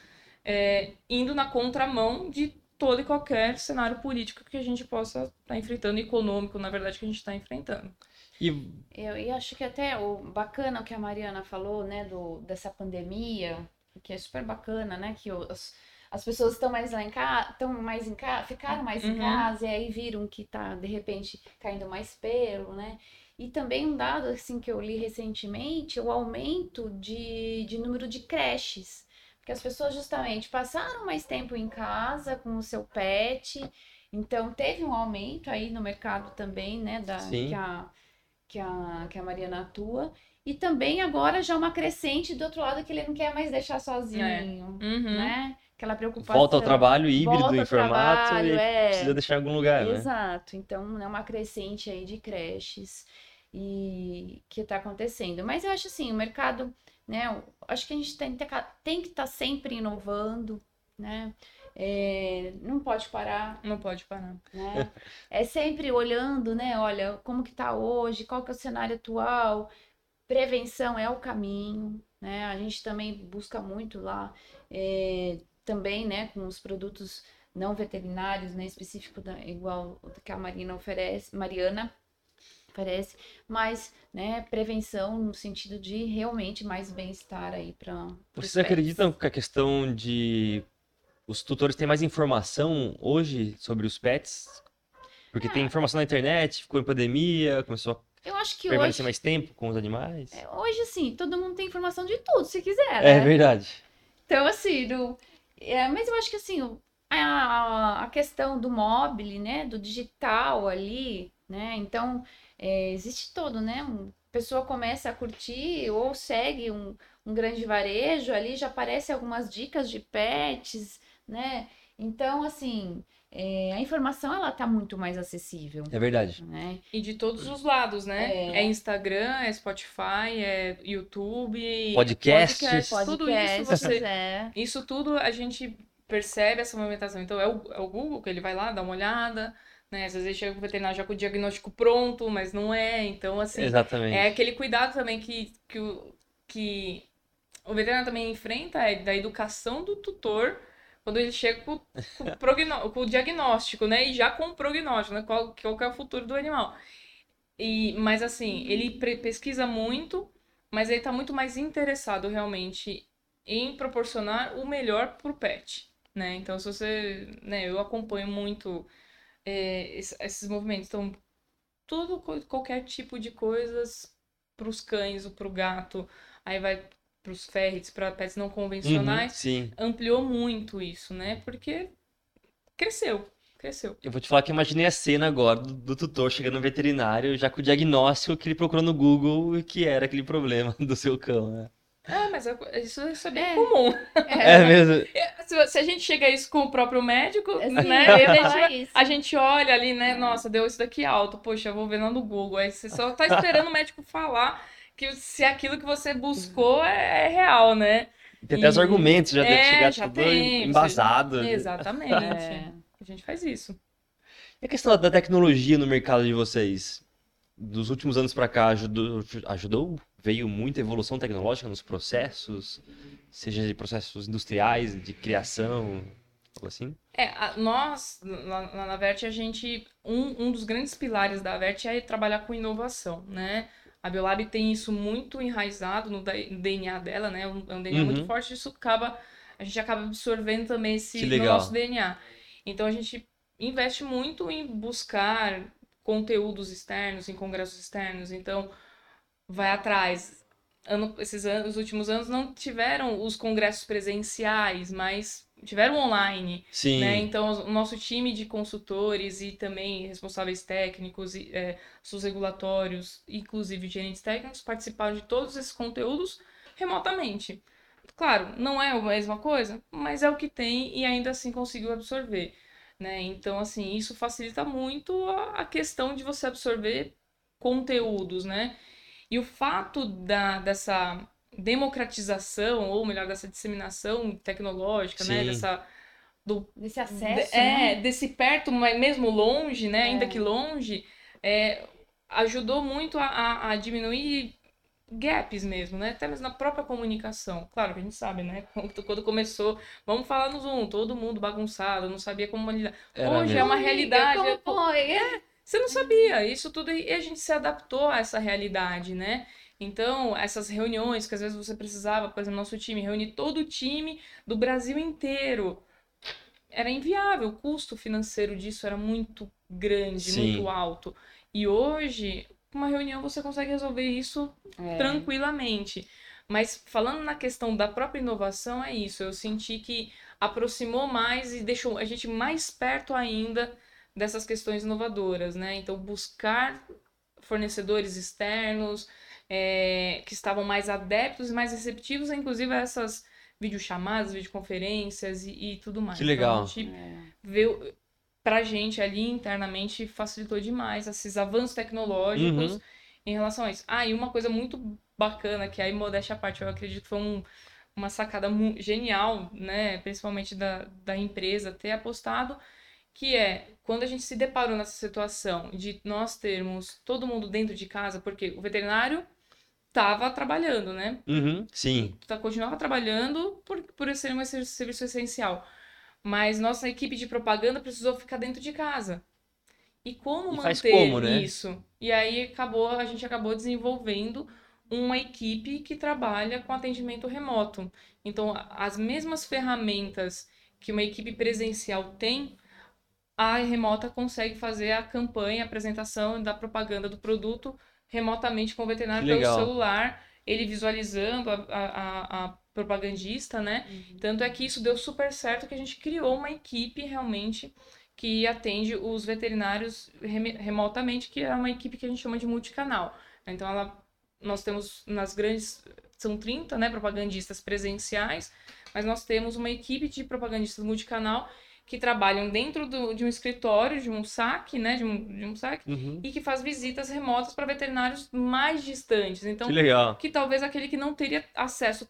é, indo na contramão de todo e qualquer cenário político que a gente possa estar enfrentando, econômico, na verdade, que a gente está enfrentando. E Eu, e acho que até o bacana o que a Mariana falou, né, do, dessa pandemia, que é super bacana, né, que os, as pessoas estão mais lá em casa, estão mais em casa, ficaram mais em Uhum. casa e aí viram que tá de repente caindo mais pelo, né? E também um dado assim que eu li recentemente, o aumento de, de número de creches. Porque as pessoas justamente passaram mais tempo em casa com o seu pet, então teve um aumento aí no mercado também, né, da, Sim. que a, que a, que a Mariana atua. E também agora já uma crescente do outro lado que ele não quer mais deixar sozinho, Uhum. né? Aquela preocupação. volta ao trabalho híbrido Volta em ao formato trabalho, e é. precisa deixar em algum lugar, né? Exato. Então, é uma crescente aí de creches e que está acontecendo. Mas eu acho assim, o mercado, né? Acho que a gente tem, tem que estar sempre inovando, né? É, não pode parar, Não pode parar. né? É sempre olhando, né? Olha, como que tá hoje, qual que é o cenário atual. Prevenção é o caminho, né? A gente também busca muito lá, é, também, né, com os produtos não veterinários, né, específico da, igual o que a Marina oferece, Mariana oferece, mas, né, prevenção no sentido de realmente mais bem-estar aí para Vocês acreditam que a questão de os tutores têm mais informação hoje sobre os pets? Porque Ah. tem informação na internet, ficou em pandemia, começou a Eu acho que permanecer hoje, mais tempo com os animais. é, hoje assim, todo mundo tem informação de tudo, se quiser, É né? verdade. Então, assim, no- é, mas eu acho que assim, a, a questão do mobile, né, do digital ali, né, então é, existe todo, né, um, a pessoa começa a curtir ou segue um, um grande varejo ali, já aparecem algumas dicas de pets, né, então, assim, é, a informação, ela tá muito mais acessível, É verdade. né, E de todos os lados, né? É. É, Instagram, é Spotify, é YouTube, Podcasts. podcast, tudo isso Podcast, você. é, Isso tudo a gente percebe essa movimentação. Então é o, é o Google que ele vai lá, dá uma olhada, né? Às vezes chega com o veterinário já com o diagnóstico pronto, mas não é. Então, assim, Exatamente. é aquele cuidado também que, que, o, que o veterinário também enfrenta, é da educação do tutor, quando ele chega com, com o com o diagnóstico, né? E já com o prognóstico, né? Qual, qual que é o futuro do animal. E, mas assim, ele pesquisa muito, mas ele tá muito mais interessado realmente em proporcionar o melhor pro pet, né? Então, se você, né, eu acompanho muito é, es- esses movimentos, então tudo, co- qualquer tipo de coisas pros cães ou pro gato, aí vai pros ferrets, para pets não Uhum, convencionais, sim. ampliou muito isso, né? Porque cresceu, cresceu. Eu vou te falar que imaginei a cena agora do, do tutor chegando no veterinário já com o diagnóstico que ele procurou no Google e que era aquele problema do seu cão, né? Ah, mas é- isso, isso é bem É. comum. É mesmo. se, se a gente chega a isso com o próprio médico, Assim, né? eu ia A gente, a gente olha ali, né? Nossa, deu isso daqui alto. Poxa, eu vou ver lá no Google. Aí você só tá esperando o médico falar que se aquilo que você buscou é, é real, né? Tem até os argumentos, já deve É, chegar já tudo tem, embasado. Exatamente. É. A gente faz isso. E a questão da tecnologia no mercado de vocês? Dos últimos anos pra cá, ajudou, ajudou? Veio muita evolução tecnológica nos processos? Seja de processos industriais, de criação, algo assim? É, a- nós, lá, lá na Vert, a gente. Um, um dos grandes pilares da Vert é trabalhar com inovação, né? A Biolab tem isso muito enraizado no DNA dela, né? É um DNA muito Uhum. forte, isso acaba. A gente acaba absorvendo também esse no nosso DNA. Então a gente investe muito em buscar conteúdos externos, em congressos externos. Então, vai atrás. Ano, esses anos, os últimos anos não tiveram os congressos presenciais, mas tiveram online. Sim. Né? Então, o nosso time de consultores e também responsáveis técnicos, e, é, seus regulatórios, inclusive gerentes técnicos, participaram de todos esses conteúdos remotamente. Claro, não é a mesma coisa, mas é o que tem e ainda assim conseguiu absorver. Né? Então, assim, isso facilita muito a, a questão de você absorver conteúdos, né? E o fato da, dessa democratização, ou melhor, dessa disseminação tecnológica, né? Sim. Dessa, do Desse acesso, de- é, né? desse perto, mas mesmo longe, né? Ainda É. que longe, é, ajudou muito a, a- a diminuir gaps mesmo, né? Até mesmo na própria comunicação. Claro que a gente sabe, né? Quando, quando começou, vamos falar no Zoom, todo mundo bagunçado, não sabia como lidar. Hoje é mesmo. uma realidade. Como é- foi? Você não sabia, isso tudo e a gente se adaptou a essa realidade, né? Então, essas reuniões que às vezes você precisava, por exemplo, nosso time, reunir todo o time do Brasil inteiro. Era inviável, o custo financeiro disso era muito grande, Sim. muito alto. E hoje, com uma reunião você consegue resolver isso É. tranquilamente. Mas falando na questão da própria inovação, é isso. Eu senti que aproximou mais e deixou a gente mais perto ainda dessas questões inovadoras, né? Então, buscar fornecedores externos é, que estavam mais adeptos e mais receptivos, inclusive a essas videochamadas, videoconferências e, e tudo mais. Que Então, legal. a gente É. veio pra gente ali internamente facilitou demais esses avanços tecnológicos Uhum. em relação a isso. Ah, e uma coisa muito bacana, que aí modéstia à parte, eu acredito que foi um- uma sacada genial, né, principalmente da, da empresa ter apostado, que é quando a gente se deparou nessa situação de nós termos todo mundo dentro de casa, porque o veterinário estava trabalhando, né? Uhum, sim. tá- continuava trabalhando por, por ser um ser- serviço essencial. Mas nossa equipe de propaganda precisou ficar dentro de casa. E como E manter como, né? isso? E aí acabou, a gente acabou desenvolvendo uma equipe que trabalha com atendimento remoto. Então, as mesmas ferramentas que uma equipe presencial tem, a remota consegue fazer a campanha, a apresentação da propaganda do produto remotamente com o veterinário pelo celular, ele visualizando a, a, a- propagandista, né? Tanto é que isso deu super certo que a gente criou uma equipe realmente que atende os veterinários remotamente, que é uma equipe que a gente chama de multicanal. Então, ela, nós temos nas grandes, são 30, né, propagandistas presenciais, mas nós temos uma equipe de propagandistas multicanal que trabalham dentro do- de um escritório, de um saque, né, de um, de um saque, Uhum. e que faz visitas remotas para veterinários mais distantes. Então, Que legal. que talvez aquele que não teria acesso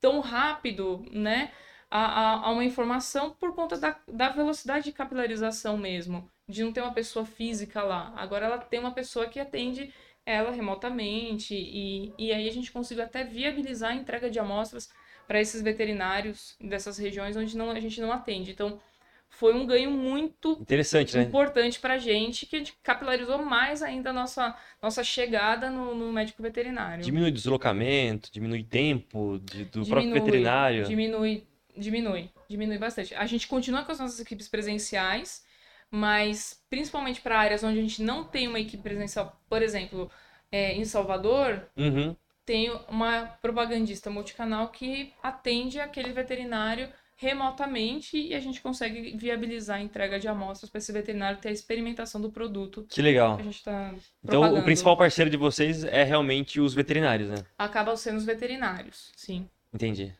tão rápido, né, a, a, a uma informação por conta da, da velocidade de capilarização mesmo, de não ter uma pessoa física lá. Agora ela tem uma pessoa que atende ela remotamente e, e aí a gente conseguiu até viabilizar a entrega de amostras para esses veterinários dessas regiões onde não, a gente não atende. Então, foi um ganho muito Interessante, né? importante pra gente, que a gente capilarizou mais ainda a nossa, nossa chegada no, no médico veterinário. Diminui deslocamento, diminui tempo de- do próprio Diminui, veterinário. Diminui, diminui, diminui bastante. A gente continua com as nossas equipes presenciais, mas principalmente para áreas onde a gente não tem uma equipe presencial, por exemplo, é, em Salvador, Uhum. tem uma propagandista multicanal que atende aquele veterinário remotamente e a gente consegue viabilizar a entrega de amostras para esse veterinário ter a experimentação do produto Que legal. que a gente está Então, o principal parceiro de vocês é realmente os veterinários, né? Acabam sendo os veterinários, sim. Entendi.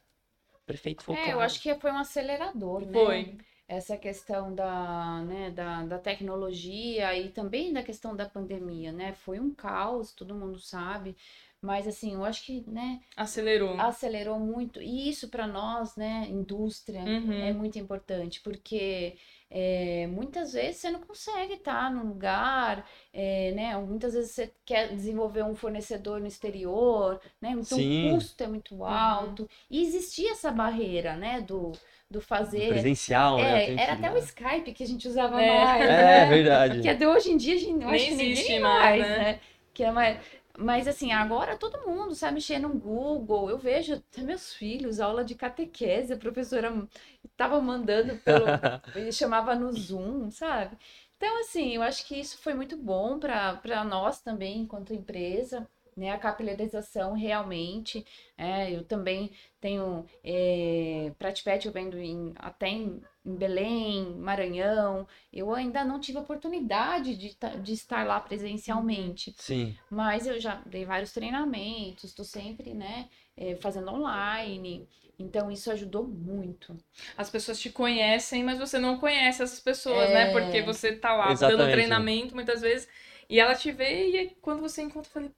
prefeito falou, É, eu acho que foi um acelerador, né? Foi. Essa questão da, né, da, da tecnologia e também da questão da pandemia, né? Foi um caos, todo mundo sabe. Mas, assim, eu acho que, né, Acelerou. acelerou muito. E isso para nós, né, indústria, Uhum. é muito importante, porque é, muitas vezes você não consegue estar num lugar, é, né? Muitas vezes você quer desenvolver um fornecedor no exterior, né? Então Sim. o custo é muito alto. E existia essa barreira, né, do, do fazer. Presencial, né? É, Tem era até o Skype que a gente usava É. mais, É, né? verdade. Que até hoje em dia a gente não Nem acho que ninguém existe mais, mais, né? né? Que é mais... Mas assim, agora todo mundo sabe mexer no Google. Eu vejo até meus filhos, aula de catequese, a professora estava mandando pelo. ele chamava no Zoom, sabe? Então, assim, eu acho que isso foi muito bom para nós também, enquanto empresa, né? A capilarização realmente. É, eu também tenho. É, Pratipet eu vendo em, até em, em Belém, Maranhão. Eu ainda não tive oportunidade de, de estar lá presencialmente. Sim. Mas eu já dei vários treinamentos, estou sempre, né, eh, fazendo online. Então, isso ajudou muito. As pessoas te conhecem, mas você não conhece essas pessoas, né? É. Porque você tá lá Exatamente. dando treinamento muitas vezes e ela te vê e aí, quando você encontra, eu falei,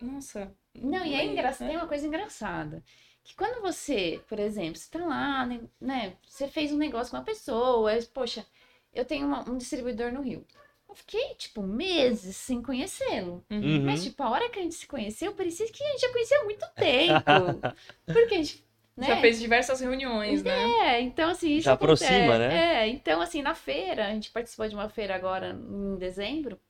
nossa. Não, e é Aí, engraçado, né? tem uma coisa engraçada. Que quando você, por exemplo, você tá lá, né, você fez um negócio com uma pessoa, aí, poxa, eu tenho uma- um distribuidor no Rio. Eu fiquei, tipo, meses sem conhecê-lo. Uhum. Mas, tipo, a hora que a gente se conheceu, parecia que a gente já conhecia há muito tempo. Porque a gente, né? Já fez diversas reuniões, né? É, então assim, isso Já acontece. aproxima, né? É, então assim, na feira, a gente participou de uma feira agora em dezembro,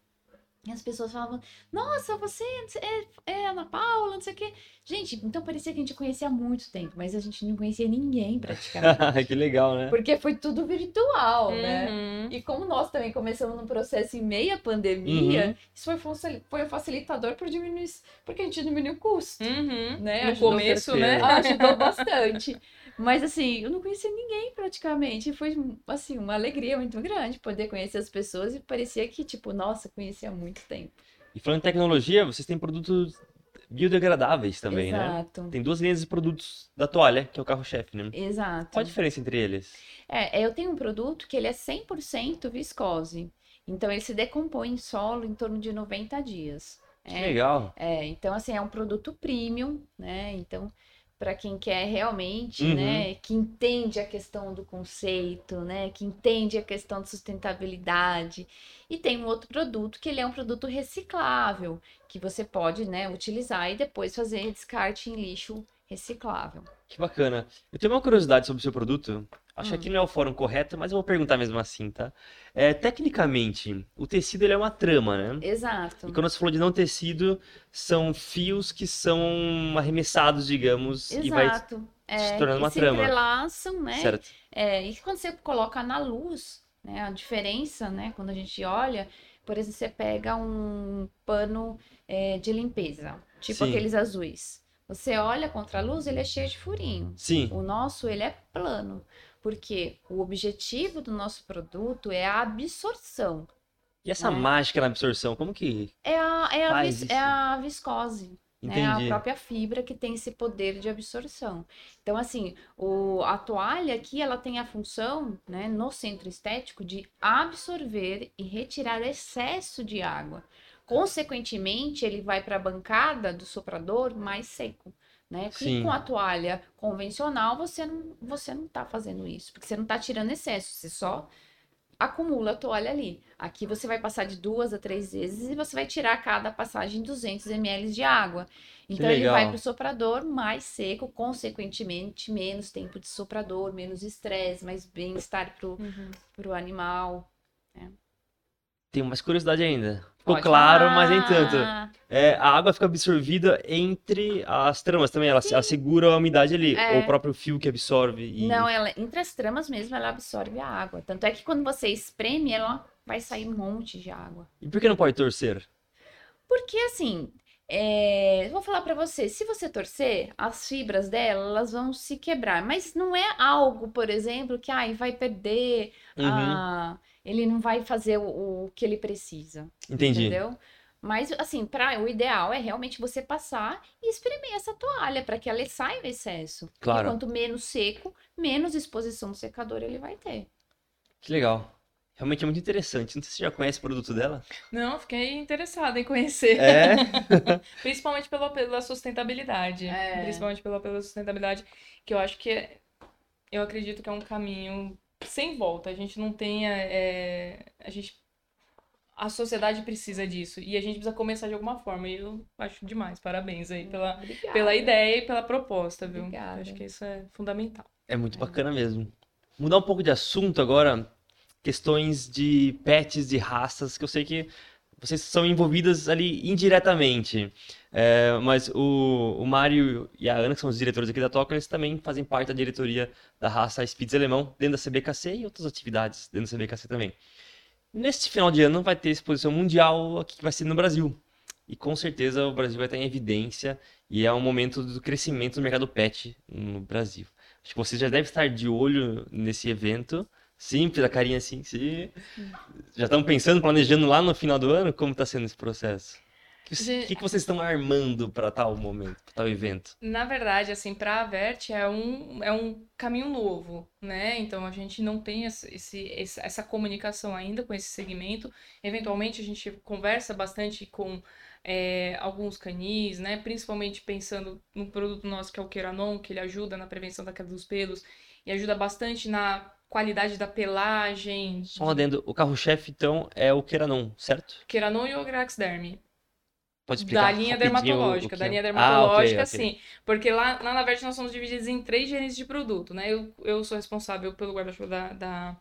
e as pessoas falavam, nossa, você é, é Ana Paula, não sei o quê. Gente, então parecia que a gente conhecia há muito tempo, mas a gente não conhecia ninguém praticamente. que legal, né? porque foi tudo virtual, né? Uhum. E como nós também começamos num processo em meia pandemia, Uhum. isso foi, foi um facilitador por diminuir, porque a gente diminuiu o custo. Uhum. Né? No Ajudou começo, né? ajudou bastante. Mas assim, eu não conhecia ninguém praticamente. Foi assim, uma alegria muito grande poder conhecer as pessoas e parecia que, tipo, nossa, conhecia há muito tempo. E falando em tecnologia, vocês têm produtos biodegradáveis também, né? Exato. Tem duas linhas de produtos da toalha, que é o carro-chefe, né? Exato. Qual a diferença entre eles? É, eu tenho um produto que ele é 100% viscose. Então ele se decompõe em solo em torno de 90 dias. Que É, legal. É, então assim, é um produto premium, né? Então, para quem quer realmente, Uhum. né, que entende a questão do conceito, né, que entende a questão de sustentabilidade. E tem um outro produto que ele é um produto reciclável, que você pode, né, utilizar e depois fazer descarte em lixo reciclável. Que bacana. Eu tenho uma curiosidade sobre o seu produto. Acho que Hum. aqui não é o fórum correto, mas eu vou perguntar mesmo assim, tá? É, tecnicamente, o tecido ele é uma trama, né? Exato. E quando você falou de não tecido, são fios que são arremessados, digamos, e vai Exato. se tornando uma se trama. entrelaçam, né? certo. É, e quando você coloca na luz, né, a diferença, né, quando a gente olha, por exemplo, você pega um pano é, de limpeza, tipo Sim. aqueles azuis. Você olha contra a luz, ele é cheio de furinho. Sim. O nosso, ele é plano, porque o objetivo do nosso produto é a absorção. E essa né? mágica na absorção, como que É a, é a, vis- é a viscose. né? A própria fibra que tem esse poder de absorção. Então, assim, o, a toalha aqui, ela tem a função, né, no centro estético, de absorver e retirar excesso de água. Consequentemente, ele vai para a bancada do soprador mais seco. Né? Sim. Com a toalha convencional, você não, você não tá fazendo isso, porque você não tá tirando excesso, você só acumula a toalha ali. Aqui você vai passar de duas a três vezes e você vai tirar a cada passagem 200 ml de água. Então ele vai para o soprador mais seco, consequentemente menos tempo de soprador, menos estresse, mais bem-estar pro, Uhum. pro animal. Tenho mais curiosidade ainda. Ficou Pode claro, mas nem tanto. falar. É, a água fica absorvida entre as tramas também, ela, ela segura a umidade ali, É. ou o próprio fio que absorve. E... Não, ela entre as tramas mesmo, ela absorve a água. Tanto é que quando você espreme, ela vai sair um monte de água. E por que não pode torcer? Porque assim, é, vou falar pra você, se você torcer, as fibras dela, elas vão se quebrar. Mas não é algo, por exemplo, que ai, vai perder, Uhum, a- ele não vai fazer o, o que ele precisa, entendi. entendeu? Mas, assim, pra, o ideal é realmente você passar e espremer essa toalha para que ela saia o excesso. Claro. E quanto menos seco, menos exposição no secador ele vai ter. Que legal. Realmente é muito interessante. Não sei se você já conhece o produto dela. Não, fiquei interessada em conhecer. É? Principalmente pelo apelo da sustentabilidade. É. Principalmente pelo apelo da sustentabilidade, que eu acho que é, eu acredito que é um caminho sem volta. A gente não tem. é, a gente. A sociedade precisa disso. E a gente precisa começar de alguma forma. E eu acho demais. Parabéns aí pela, Obrigada. pela ideia e pela proposta, viu? Obrigada. Eu acho que isso é fundamental. É muito bacana mesmo. Mudar um pouco de assunto agora. Questões de pets, de raças, que eu sei que vocês são envolvidas ali indiretamente. É, mas o, o Mário e a Ana, que são os diretores aqui da Toca, eles também fazem parte da diretoria da raça Spitz Alemão, dentro da CBKC e outras atividades dentro da CBKC também. Neste final de ano vai ter exposição mundial aqui que vai ser no Brasil. E com certeza o Brasil vai estar em evidência e é um momento do crescimento do mercado pet no Brasil. Acho que vocês já devem estar de olho nesse evento. Simples, a carinha assim, sim. Já estão pensando, planejando lá no final do ano como está sendo esse processo? O que, Gente- que, que vocês estão armando para tal momento, para tal evento? Na verdade, assim, para a Vert é um, é um caminho novo, né? Então a gente não tem esse- essa comunicação ainda com esse segmento. Eventualmente a gente conversa bastante com é, alguns canis, né? Principalmente pensando no produto nosso que é o Queranon, que ele ajuda na prevenção da queda dos pelos e ajuda bastante na qualidade da pelagem. Só um adendo, o carro-chefe então é o Queranon, certo? Queranon e o Graxderm. Pode explicar Da linha rapidinho o dermatológica, da é? linha Ah, dermatológica, ok. sim. Porque lá, lá na Vert nós somos divididos em três gerentes de produto, né? Eu, eu sou responsável pelo guarda-chuva da, da,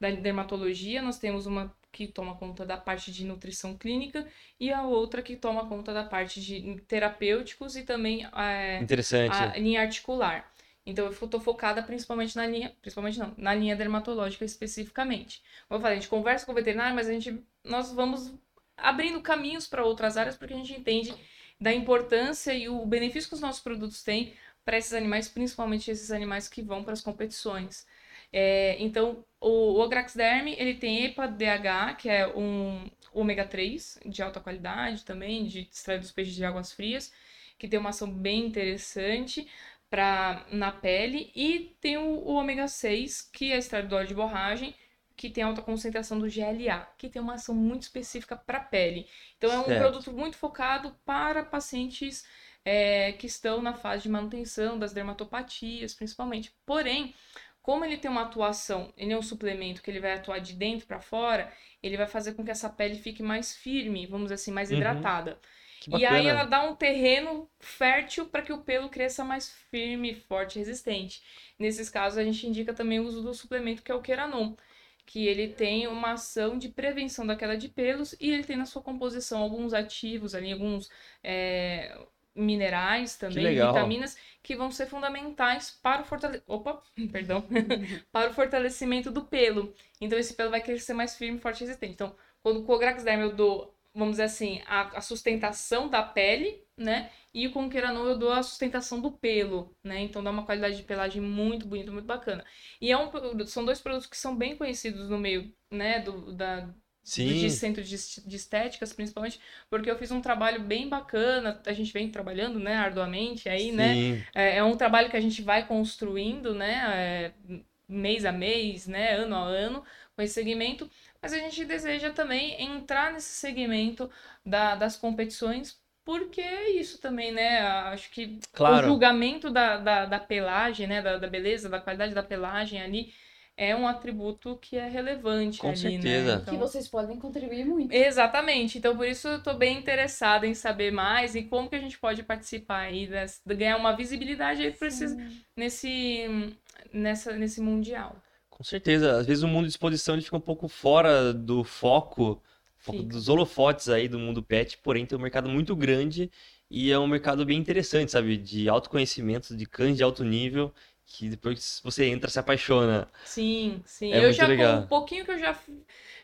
da dermatologia, nós temos uma que toma conta da parte de nutrição clínica e a outra que toma conta da parte de terapêuticos e também é, Interessante. a linha articular. Então eu tô focada principalmente na linha, principalmente não, na linha dermatológica especificamente. Como eu falei, a gente conversa com o veterinário, mas a gente nós vamos abrindo caminhos para outras áreas porque a gente entende da importância e o benefício que os nossos produtos têm para esses animais, principalmente esses animais que vão para as competições. É, então, o, o Agraxderm, ele tem EPA-DH, que é um ômega 3 de alta qualidade também, de extrair dos peixes de águas frias, que tem uma ação bem interessante para na pele e tem o, o ômega 6, que é extraído do óleo de borragem, que tem alta concentração do GLA, que tem uma ação muito específica para a pele. Então é um Certo. produto muito focado para pacientes é, que estão na fase de manutenção das dermatopatias, principalmente. Porém, como ele tem uma atuação, ele é um suplemento que ele vai atuar de dentro para fora, ele vai fazer com que essa pele fique mais firme, vamos dizer assim, mais Uhum. hidratada. E aí ela dá um terreno fértil para que o pelo cresça mais firme, forte e resistente. Nesses casos, a gente indica também o uso do suplemento que é o Queranon, que ele tem uma ação de prevenção da queda de pelos e ele tem na sua composição alguns ativos ali, alguns é, minerais também, legal. vitaminas, que vão ser fundamentais para o fortale... Opa, perdão. para o fortalecimento do pelo. Então esse pelo vai crescer mais firme, forte e resistente. Então, quando com o Graxderm eu dou, vamos dizer assim, a, a sustentação da pele, né? E com o Queranon eu dou a sustentação do pelo, né? Então dá uma qualidade de pelagem muito bonita, muito bacana. E é um, são dois produtos que são bem conhecidos no meio, né, do, da, Sim, de centro de, est- de estéticas, principalmente, porque eu fiz um trabalho bem bacana, a gente vem trabalhando, né, arduamente aí, né? sim. É, é um trabalho que a gente vai construindo, né, é, mês a mês, né, ano a ano, com esse segmento, mas a gente deseja também entrar nesse segmento da- das competições, porque é isso também, né, acho que Claro. o julgamento da, da, da pelagem, né, da, da beleza, da qualidade da pelagem ali, é um atributo que é relevante Com ali, certeza. né, Que vocês podem contribuir muito. Exatamente. Então, por isso eu tô bem interessada em saber mais e como que a gente pode participar aí, dessa, ganhar uma visibilidade aí pra esses- nesse, nessa, nesse mundial. Com certeza. Às vezes o mundo de exposição ele fica um pouco fora do foco, dos holofotes aí do mundo pet, porém tem um mercado muito grande e é um mercado bem interessante, sabe? De autoconhecimento, de cães de alto nível, que depois você entra, se apaixona. Sim, sim. É eu já, legal. um pouquinho que eu já,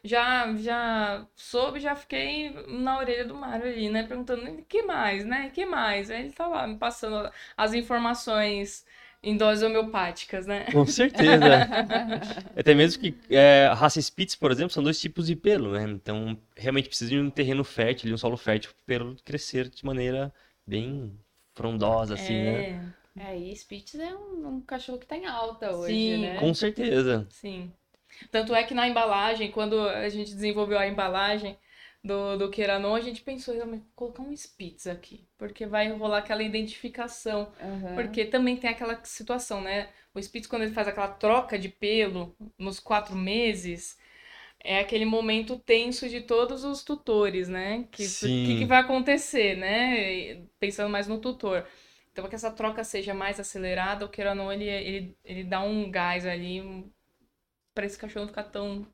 já, já soube, já fiquei na orelha do Mário ali, né? Perguntando, "E que mais, né? que mais? Aí ele tá lá me passando as informações em doses homeopáticas, né? Com certeza. Até mesmo que é, a raça Spitz, por exemplo, são dois tipos de pelo, né? Então, realmente precisa de um terreno fértil, de um solo fértil para o pelo crescer de maneira bem frondosa, assim, né? É, É, e Spitz é um, um cachorro que tá em alta hoje, Sim. né? Com certeza. sim. Tanto é que na embalagem, quando a gente desenvolveu a embalagem do, do Queranon, a gente pensou, "Vou colocar um Spitz aqui, porque vai rolar aquela identificação. Aham. Porque também tem aquela situação, né? O Spitz, quando ele faz aquela troca de pelo nos quatro meses, é aquele momento tenso de todos os tutores, né? Que, o que, que vai acontecer, né? Pensando mais no tutor. Então, para que essa troca seja mais acelerada, o Queranon, ele, ele, ele dá um gás ali um, para esse cachorro não ficar tão,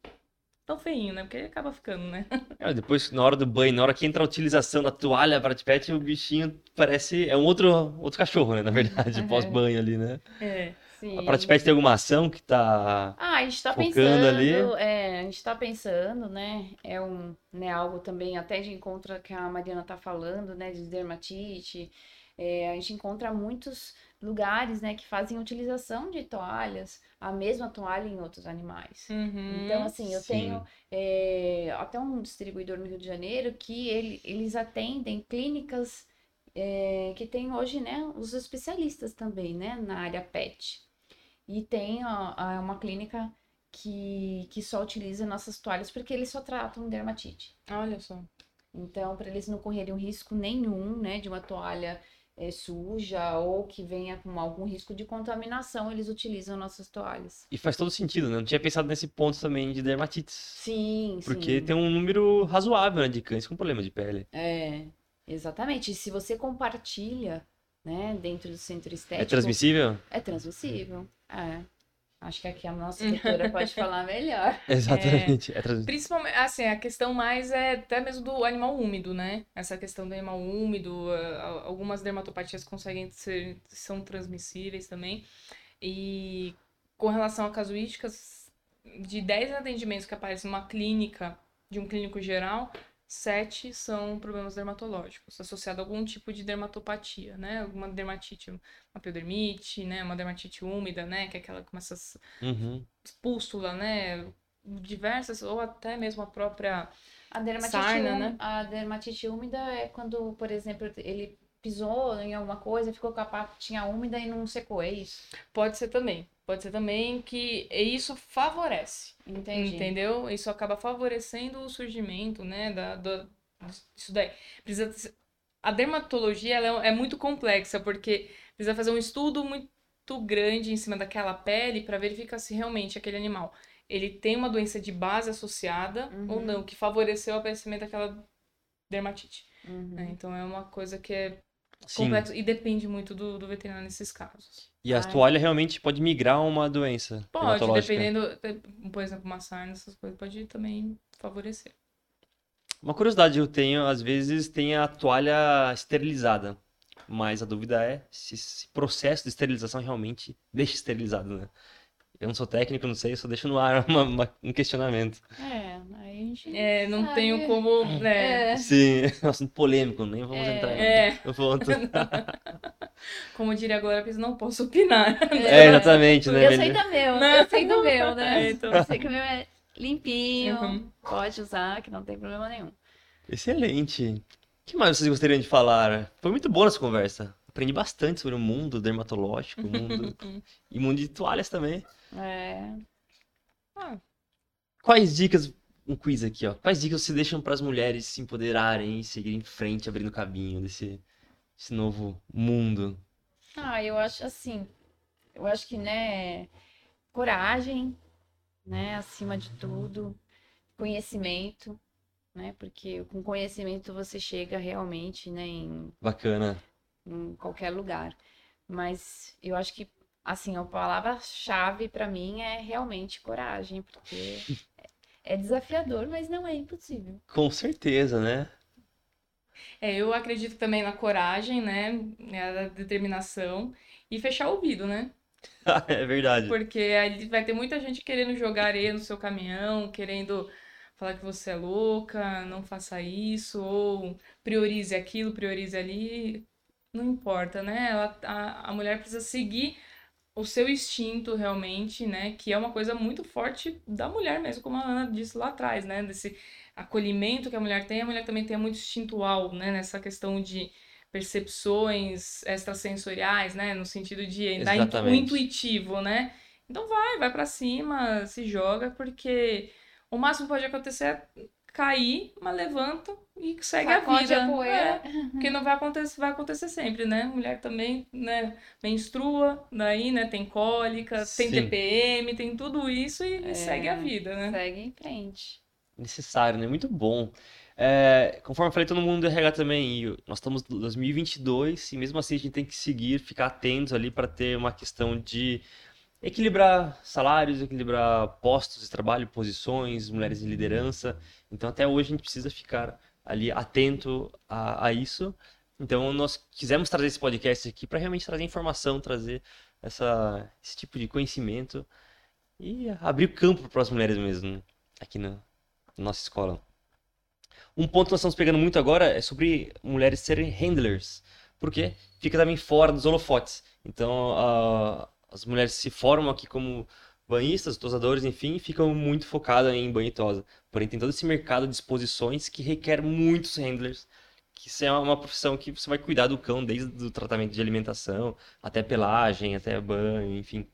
tão feinho, né? Porque ele acaba ficando, né? É, depois, na hora do banho, na hora que entra a utilização da toalha para de pet, o bichinho parece. É um outro, outro cachorro, né? Na verdade, Uhum. pós-banho ali, né? É. Sim. A Pet Pet tem alguma ação que tá. Ah, a gente tá pensando, ali. é, a gente tá pensando, né? É um, né, algo também até de encontro que a Mariana tá falando, né, de dermatite. É, a gente encontra muitos lugares, né, que fazem utilização de toalhas, a mesma toalha em outros animais. Uhum. Então, assim, eu Sim. tenho é, até um distribuidor no Rio de Janeiro que ele, eles atendem clínicas é, que tem hoje, né, os especialistas também, né, na área pet. E tem ó, uma clínica que, que só utiliza nossas toalhas porque eles só tratam dermatite. Olha só. Então, para eles não correrem um risco nenhum, né, de uma toalha é, suja ou que venha com algum risco de contaminação, eles utilizam nossas toalhas. E faz todo sentido, né? Não tinha pensado nesse ponto também de dermatites. Sim, Porque sim. tem um número razoável, né, de cães com problema de pele. É, exatamente. E se você compartilha, né, dentro do centro É estético, transmissível? é transmissível. É. Acho que aqui a nossa doutora pode falar melhor. Exatamente. É, transmissível. Principalmente, assim, a questão mais é até mesmo do animal úmido, né? Essa questão do animal úmido, algumas dermatopatias conseguem ser, são transmissíveis também. E com relação a casuísticas, de 10 atendimentos que aparecem numa clínica, de um clínico geral, sete são problemas dermatológicos, associados a algum tipo de dermatopatia, né? Alguma dermatite, uma piodermite, né? Uma dermatite úmida, né? Que é aquela com essas Uhum. pústula, né? Diversas, ou até mesmo a própria. A dermatite, Sarna, ú- né? a dermatite úmida é quando, por exemplo, ele pisou em alguma coisa, ficou com a patinha úmida e não secou, é isso? Pode ser também. Pode ser também que isso favorece. Entendi. Entendeu? Isso acaba favorecendo o surgimento, né? Da, do, isso daí. Precisa, a dermatologia ela é, é muito complexa, porque precisa fazer um estudo muito grande em cima daquela pele para verificar se realmente aquele animal ele tem uma doença de base associada ou Uhum. não, que favoreceu o aparecimento daquela dermatite. Uhum. né? Então é uma coisa que é Sim. complexo e depende muito do, do veterinário nesses casos. E a Ai. toalha realmente pode migrar uma doença Pode, dependendo, por exemplo, uma sarna, essas coisas, pode também favorecer. Uma curiosidade eu tenho, às vezes tem a toalha esterilizada, mas a dúvida é se esse processo de esterilização realmente deixa esterilizado, né? Eu não sou técnico, não sei, eu só deixo no ar uma- uma- um questionamento. É, aí a gente É, não sabe. tenho como, né? É. Sim, é um assunto polêmico, nem vamos É. entrar É, no ponto. como diria a Glória Pires, não posso opinar. É, exatamente, né? Eu sei do meu, Né? eu sei do meu, né? É, então. Eu sei que o meu é limpinho, Uhum. pode usar, que não tem problema nenhum. Excelente. O que mais vocês gostariam de falar? Foi muito boa essa conversa. Aprendi bastante sobre o mundo dermatológico, o mundo e mundo de toalhas também. É. Quais dicas, um quiz aqui, ó. Quais dicas você deixam para as mulheres se empoderarem e seguirem em frente, abrindo caminho desse, desse novo mundo? Ah, eu acho assim, eu acho que, né, coragem, né, acima de tudo, conhecimento, né, porque com conhecimento você chega realmente, né, em, Bacana. em qualquer lugar. Mas eu acho que, assim, a palavra-chave para mim é realmente coragem, porque é desafiador, mas não é impossível. Com certeza, né? É, eu acredito também na coragem, né? Na determinação e fechar o ouvido, né? É verdade. Porque aí vai ter muita gente querendo jogar areia no seu caminhão, querendo falar que você é louca, não faça isso, ou priorize aquilo, priorize ali. Não importa, né? Ela, a, a mulher precisa seguir o seu instinto realmente, né? Que é uma coisa muito forte da mulher mesmo, como a Ana disse lá atrás, né? Desse acolhimento que a mulher tem, a mulher também tem muito instintual, né? Nessa questão de percepções extrasensoriais, né? No sentido de dar Exatamente. o intuitivo, né? Então vai, vai pra cima, se joga, porque o máximo que pode acontecer é cair, mas levanta e segue Sacode a vida. a poeira. É, porque não vai acontecer, vai acontecer sempre, né? Mulher também, né, menstrua, daí, né, tem cólica, tem Sim. TPM, tem tudo isso e É. segue a vida, né? Segue em frente. necessário, né? Muito bom. É, conforme eu falei, todo mundo do RH também, nós estamos em 2022 e mesmo assim a gente tem que seguir, ficar atentos ali para ter uma questão de equilibrar salários, equilibrar postos de trabalho, posições, mulheres em liderança. Então até hoje a gente precisa ficar ali atento a, a isso. Então nós quisemos trazer esse podcast aqui para realmente trazer informação, trazer essa, esse tipo de conhecimento e abrir campo para as mulheres mesmo, aqui na nossa escola. Um ponto que nós estamos pegando muito agora é sobre mulheres serem handlers, porque fica também fora dos holofotes. Então, a- as mulheres se formam aqui como banhistas, tosadores, enfim, e ficam muito focadas em banho e tosa. Porém, tem todo esse mercado de exposições que requer muitos handlers, que isso é uma profissão que você vai cuidar do cão desde o tratamento de alimentação, até pelagem, até banho, enfim,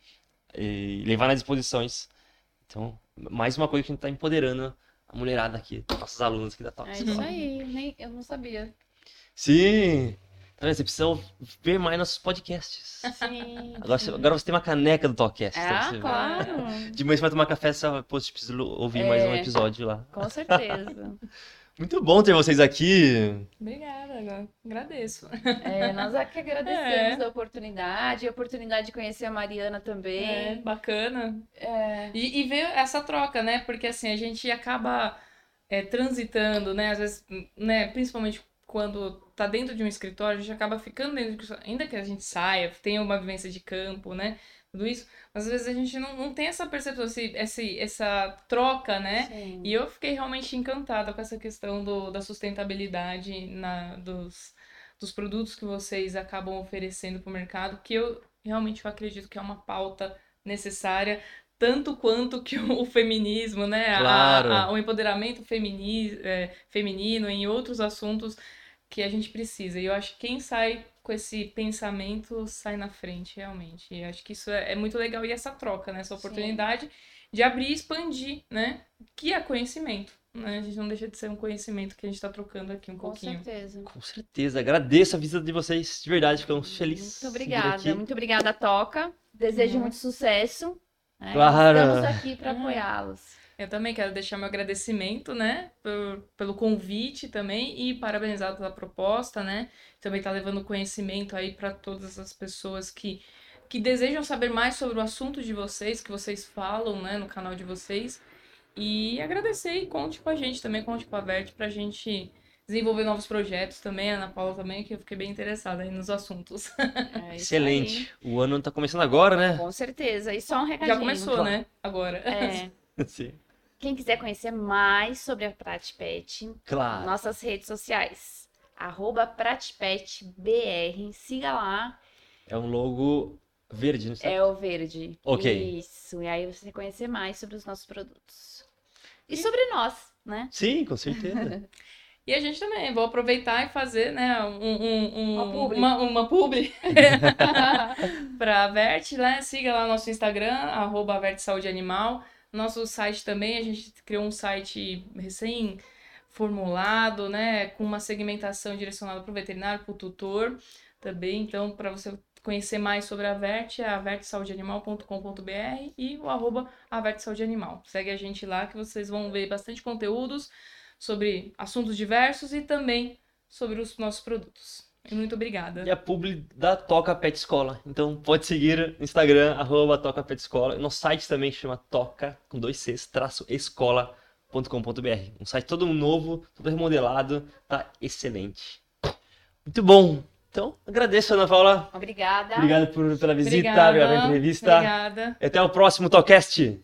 e levar nas exposições. Então, mais uma coisa que a gente está empoderando a mulherada aqui, nossos alunos aqui da Top É isso aí, nem, eu não sabia. Sim! Tá vendo? Você precisa ver mais nossos podcasts. Sim. Agora você, agora você tem uma caneca do Talkcast. então Ah, você- claro. De manhã você vai tomar café, você vai, pô, você precisa ouvir mais um É. episódio lá. Com certeza. Muito bom ter vocês aqui. Obrigada, agradeço. É, nós aqui agradecemos É. a oportunidade, a oportunidade de conhecer a Mariana É, também. bacana. É, E, e ver essa troca, né? Porque assim, a gente acaba é, transitando, né? Às vezes, né? Principalmente quando tá dentro de um escritório, a gente acaba ficando dentro de um escritório, ainda que a gente saia, tenha uma vivência de campo, né? Tudo isso, mas às vezes a gente não, não tem essa percepção, esse, esse, essa troca, né? sim. E eu fiquei realmente encantada com essa questão do, da sustentabilidade na, dos, dos produtos que vocês acabam oferecendo para o mercado, que eu realmente eu acredito que é uma pauta necessária, tanto quanto que o feminismo, né? A- Claro. a- o empoderamento femini, é, feminino em outros assuntos que a gente precisa. E eu acho que quem sai com esse pensamento sai na frente, realmente. E eu acho que isso é, é muito legal. E essa troca, né? Essa Sim. oportunidade de abrir e expandir, né? Que é conhecimento. Né? A gente não deixa de ser um conhecimento que a gente está trocando aqui um Com pouquinho. certeza. Com certeza. Agradeço a visita de vocês. De verdade, ficamos felizes. Muito obrigada. Muito obrigada, Toca. Desejo Uhum. muito sucesso. né? Claro. Estamos aqui para Uhum. apoiá-los. Eu também quero deixar meu agradecimento, né, por- pelo convite também e parabenizar pela proposta, né? Também tá levando conhecimento aí para todas as pessoas que que desejam saber mais sobre o assunto de vocês, que vocês falam, né, no canal de vocês. E agradecer e conte com a gente também, conte com a Vert pra gente desenvolver novos projetos também, a Ana Paula também, que eu fiquei bem interessada aí nos assuntos. É Excelente. O ano tá começando agora, aí. né? Com certeza. E só um recadinho. Já começou, né? Agora. É, Sim. Quem quiser conhecer mais sobre a Pratipet, Claro. nossas redes sociais. Arroba PratipetBR. Siga lá. É um logo verde, não sei. É o verde. Ok. Isso. E aí você vai conhecer mais sobre os nossos produtos. E sobre nós, né? Sim, com certeza. E a gente também, vou aproveitar e fazer, né, um, um- um- Uma publi. uma, uma publi pra Vert, né? Siga lá nosso Instagram, arroba Vert Saúde Animal. Nosso site também, a gente criou um site recém formulado, né, com uma segmentação direcionada para o veterinário, para o tutor também. Então, para você conhecer mais sobre a Vert, é avertsaudeanimal.com.br e o arroba Avert Saúde Animal. Segue a gente lá que vocês vão ver bastante conteúdos sobre assuntos diversos e também sobre os nossos produtos. E muito obrigada. E a publi da Toca Pet Escola. Então pode seguir no Instagram, arroba Toca Pet Escola. Nosso site também chama Toca, com dois Cs, traço escola.com.br. Um site todo novo, todo remodelado, tá excelente. Muito bom. Então, agradeço, Ana Paula. Obrigada. Obrigado por, pela visita, Obrigada. pela entrevista. Obrigada. E até o próximo Talkcast.